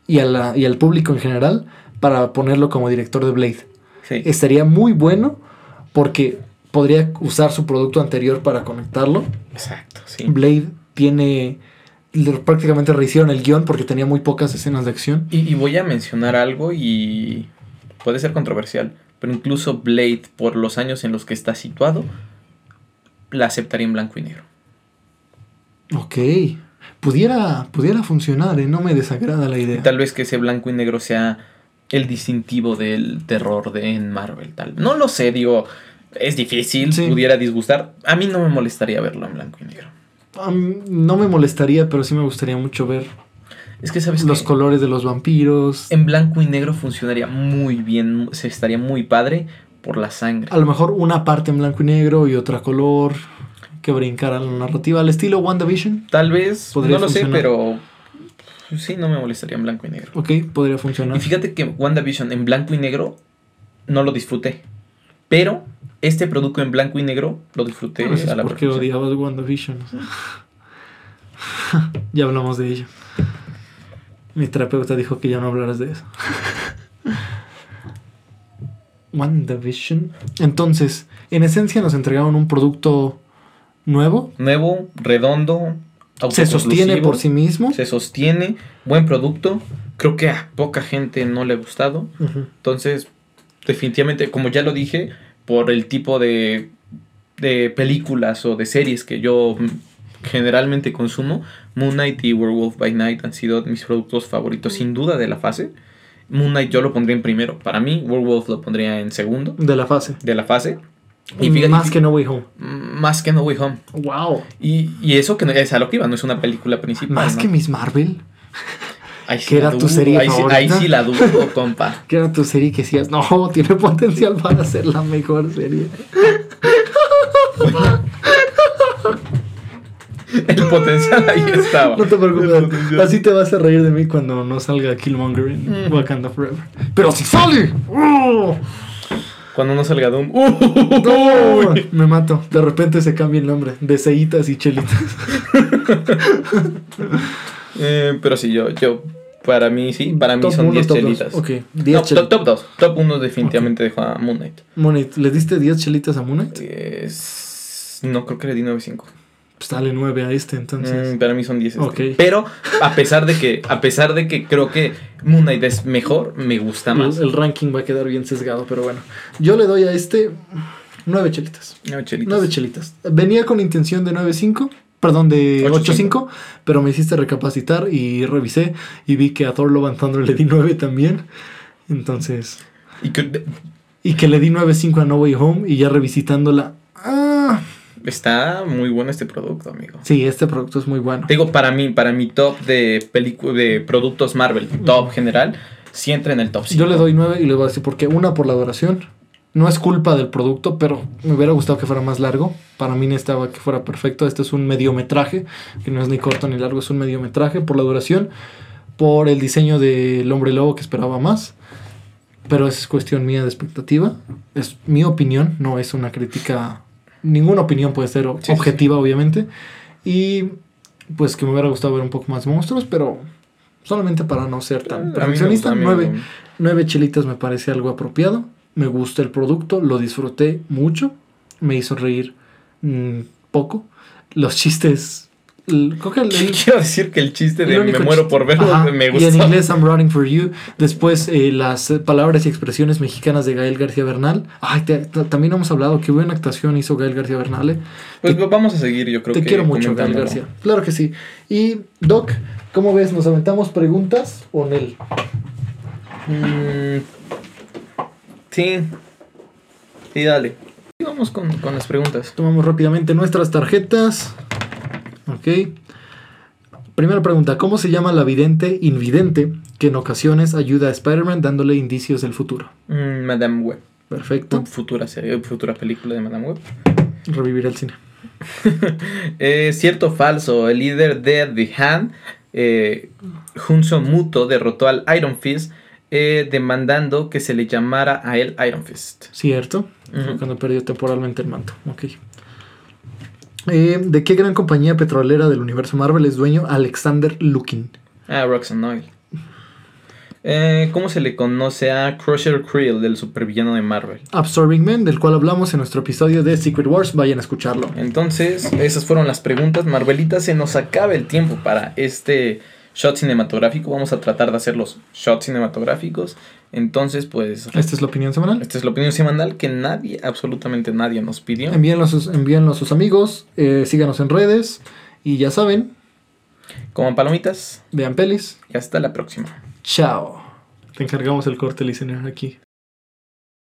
y, a la, y al público en general para ponerlo como director de Blade. Sí. Estaría muy bueno porque podría usar su producto anterior para conectarlo. Exacto, sí. Blade tiene, prácticamente rehicieron el guion porque tenía muy pocas escenas de acción. Y, y voy a mencionar algo y puede ser controversial, pero incluso Blade, por los años en los que está situado, la aceptaría en blanco y negro. Ok, pudiera, pudiera funcionar, ¿eh? no me desagrada la idea. Tal vez que ese blanco y negro sea el distintivo del terror de en Marvel. Tal. No lo sé, digo, es difícil, Sí. pudiera disgustar. A mí no me molestaría verlo en blanco y negro. No me molestaría, pero sí me gustaría mucho ver Es que, ¿sabes los colores de los vampiros. En blanco y negro funcionaría muy bien, se estaría muy padre por la sangre. A lo mejor una parte en blanco y negro y otra color que brincara la narrativa al estilo WandaVision. Tal vez, Podría no lo sé, funcionar. pero sí, no me molestaría en blanco y negro. Ok, podría funcionar. Y fíjate que WandaVision en blanco y negro no lo disfruté. Pero este producto en blanco y negro lo disfruté No sé a la ¿Por qué perfección. odiabas WandaVision? [LAUGHS] Ya hablamos de ello. Mi terapeuta dijo que ya no hablaras de eso. WandaVision. Entonces, en esencia nos entregaron un producto nuevo. Nuevo, redondo, Se sostiene por sí mismo. Se sostiene, buen producto. Creo que a poca gente no le ha gustado. Entonces, definitivamente, como ya lo dije, por el tipo de, de películas o de series que yo generalmente consumo, Moon Knight y Werewolf by Night han sido mis productos favoritos, sin duda, de la fase. Moon Knight yo lo pondría en primero. Para mí, Werewolf lo pondría en segundo De la fase. de la fase. Y fíjate- Más que No Way Home. Mm, Más que No Way Home. Wow. Y, y eso que no, es a lo que iba, no es una película principal. Más ¿no? que Miss Marvel. [LAUGHS] Ahí sí que era tu serie ahí sí, ahí favorita. sí la dudo, compa. [LAUGHS] Que era tu serie que decías, no, tiene potencial para ser la mejor serie. [LAUGHS] El potencial ahí [LAUGHS] estaba. No te preocupes. Así te vas a reír de mí cuando no salga Killmonger en Mm. Wakanda Forever. Pero si sale. ¡oh! Cuando no salga Doom. [LAUGHS] ¡No! Me mato. De repente se cambia el nombre. De ceitas y chelitas. [LAUGHS] Eh, pero sí, yo, yo, para mí sí, para mí Top son uno, 10 top dos. chelitas. Ok, 10 top, chelitas. top 2. Top 1 definitivamente dejó a Moon Knight. Moon Knight, ¿le diste 10 chelitas a Moon Knight? Es- no, creo que le di 9.5. Pues dale 9 a este, entonces. Mm, para mí son 10. este. Pero a pesar de que a pesar de que creo que Moon Knight es mejor, me gusta más. el, el ranking va a quedar bien sesgado, pero bueno. Yo le doy a este 9 chelitas. Nueve chelitas. 9 chelitas. Venía con intención de 9.5. Perdón, de 8.5. 8.5, pero me hiciste recapacitar y revisé y vi que a Thor Love and Thunder le di 9 también. Entonces, Y que y que le di 9.5 a No Way Home y ya revisitándola. Está muy bueno este producto, amigo. sí, este producto es muy bueno. Digo, para mí, para mi top de de productos Marvel, top general, sí entra en el top 5. Yo le doy 9 y le voy a decir porque una por la duración. No es culpa del producto, pero me hubiera gustado que fuera más largo. Para mí necesitaba que fuera perfecto. Este es un mediometraje, que no es ni corto ni largo, es un mediometraje por la duración, por el diseño del hombre lobo que esperaba más. Pero es cuestión mía de expectativa. Es mi opinión, no es una crítica. Ninguna opinión puede ser Sí, sí, objetiva, obviamente. Y pues que me hubiera gustado ver un poco más monstruos, pero solamente para no ser tan me perfeccionista. me- Nueve, nueve chelitas me parece algo apropiado. Me gusta el producto, lo disfruté mucho. Me hizo reír mm, poco. Los chistes. L- Creo que el- [LAUGHS] el- Quiero decir que el chiste de me muero por verlo Ajá, me Y en inglés, I'm running for you. Después, eh, las palabras y expresiones mexicanas de Gael García Bernal. Ay, te- también hemos hablado. Qué buena actuación hizo Gael García Bernal. eh. Pues vamos a seguir, yo creo Te que. quiero mucho, Gael. García. Claro que sí. Y, Doc, ¿cómo ves? ¿Nos aventamos preguntas o Nel? Mm, sí. Sí, dale. Y vamos con, con las preguntas. Tomamos rápidamente nuestras tarjetas. Ok. Primera pregunta. ¿Cómo se llama la vidente invidente que en ocasiones ayuda a Spider-Man dándole indicios del futuro? Mm, Madame Web. Perfecto. Futura serie, futura película de Madame Web. Revivir el cine. [LAUGHS] Eh, cierto o falso, el líder de The Hand, eh, Hunso Muto, derrotó al Iron Fist eh, demandando que se le llamara a él Iron Fist. Cierto. Cuando perdió temporalmente el manto. Ok. Eh, ¿De qué gran compañía petrolera del universo Marvel es dueño Alexander Lukin? Ah, Roxanne Oil. Eh, ¿Cómo se le conoce a Crusher Creel del supervillano de Marvel? Absorbing Man, del cual hablamos en nuestro episodio de Secret Wars. Vayan a escucharlo. Entonces, esas fueron las preguntas. Marvelita, se nos acaba el tiempo para este shot cinematográfico. Vamos a tratar de hacer los shots cinematográficos. Entonces, pues, Esta es la opinión semanal. esta es la opinión semanal que nadie, absolutamente nadie nos pidió. Envíenlo a sus, envíenlo a sus amigos, eh, síganos en redes y ya saben, Coman palomitas Vean pelis. y hasta la próxima. Chao. Te encargamos el corte, listener, aquí.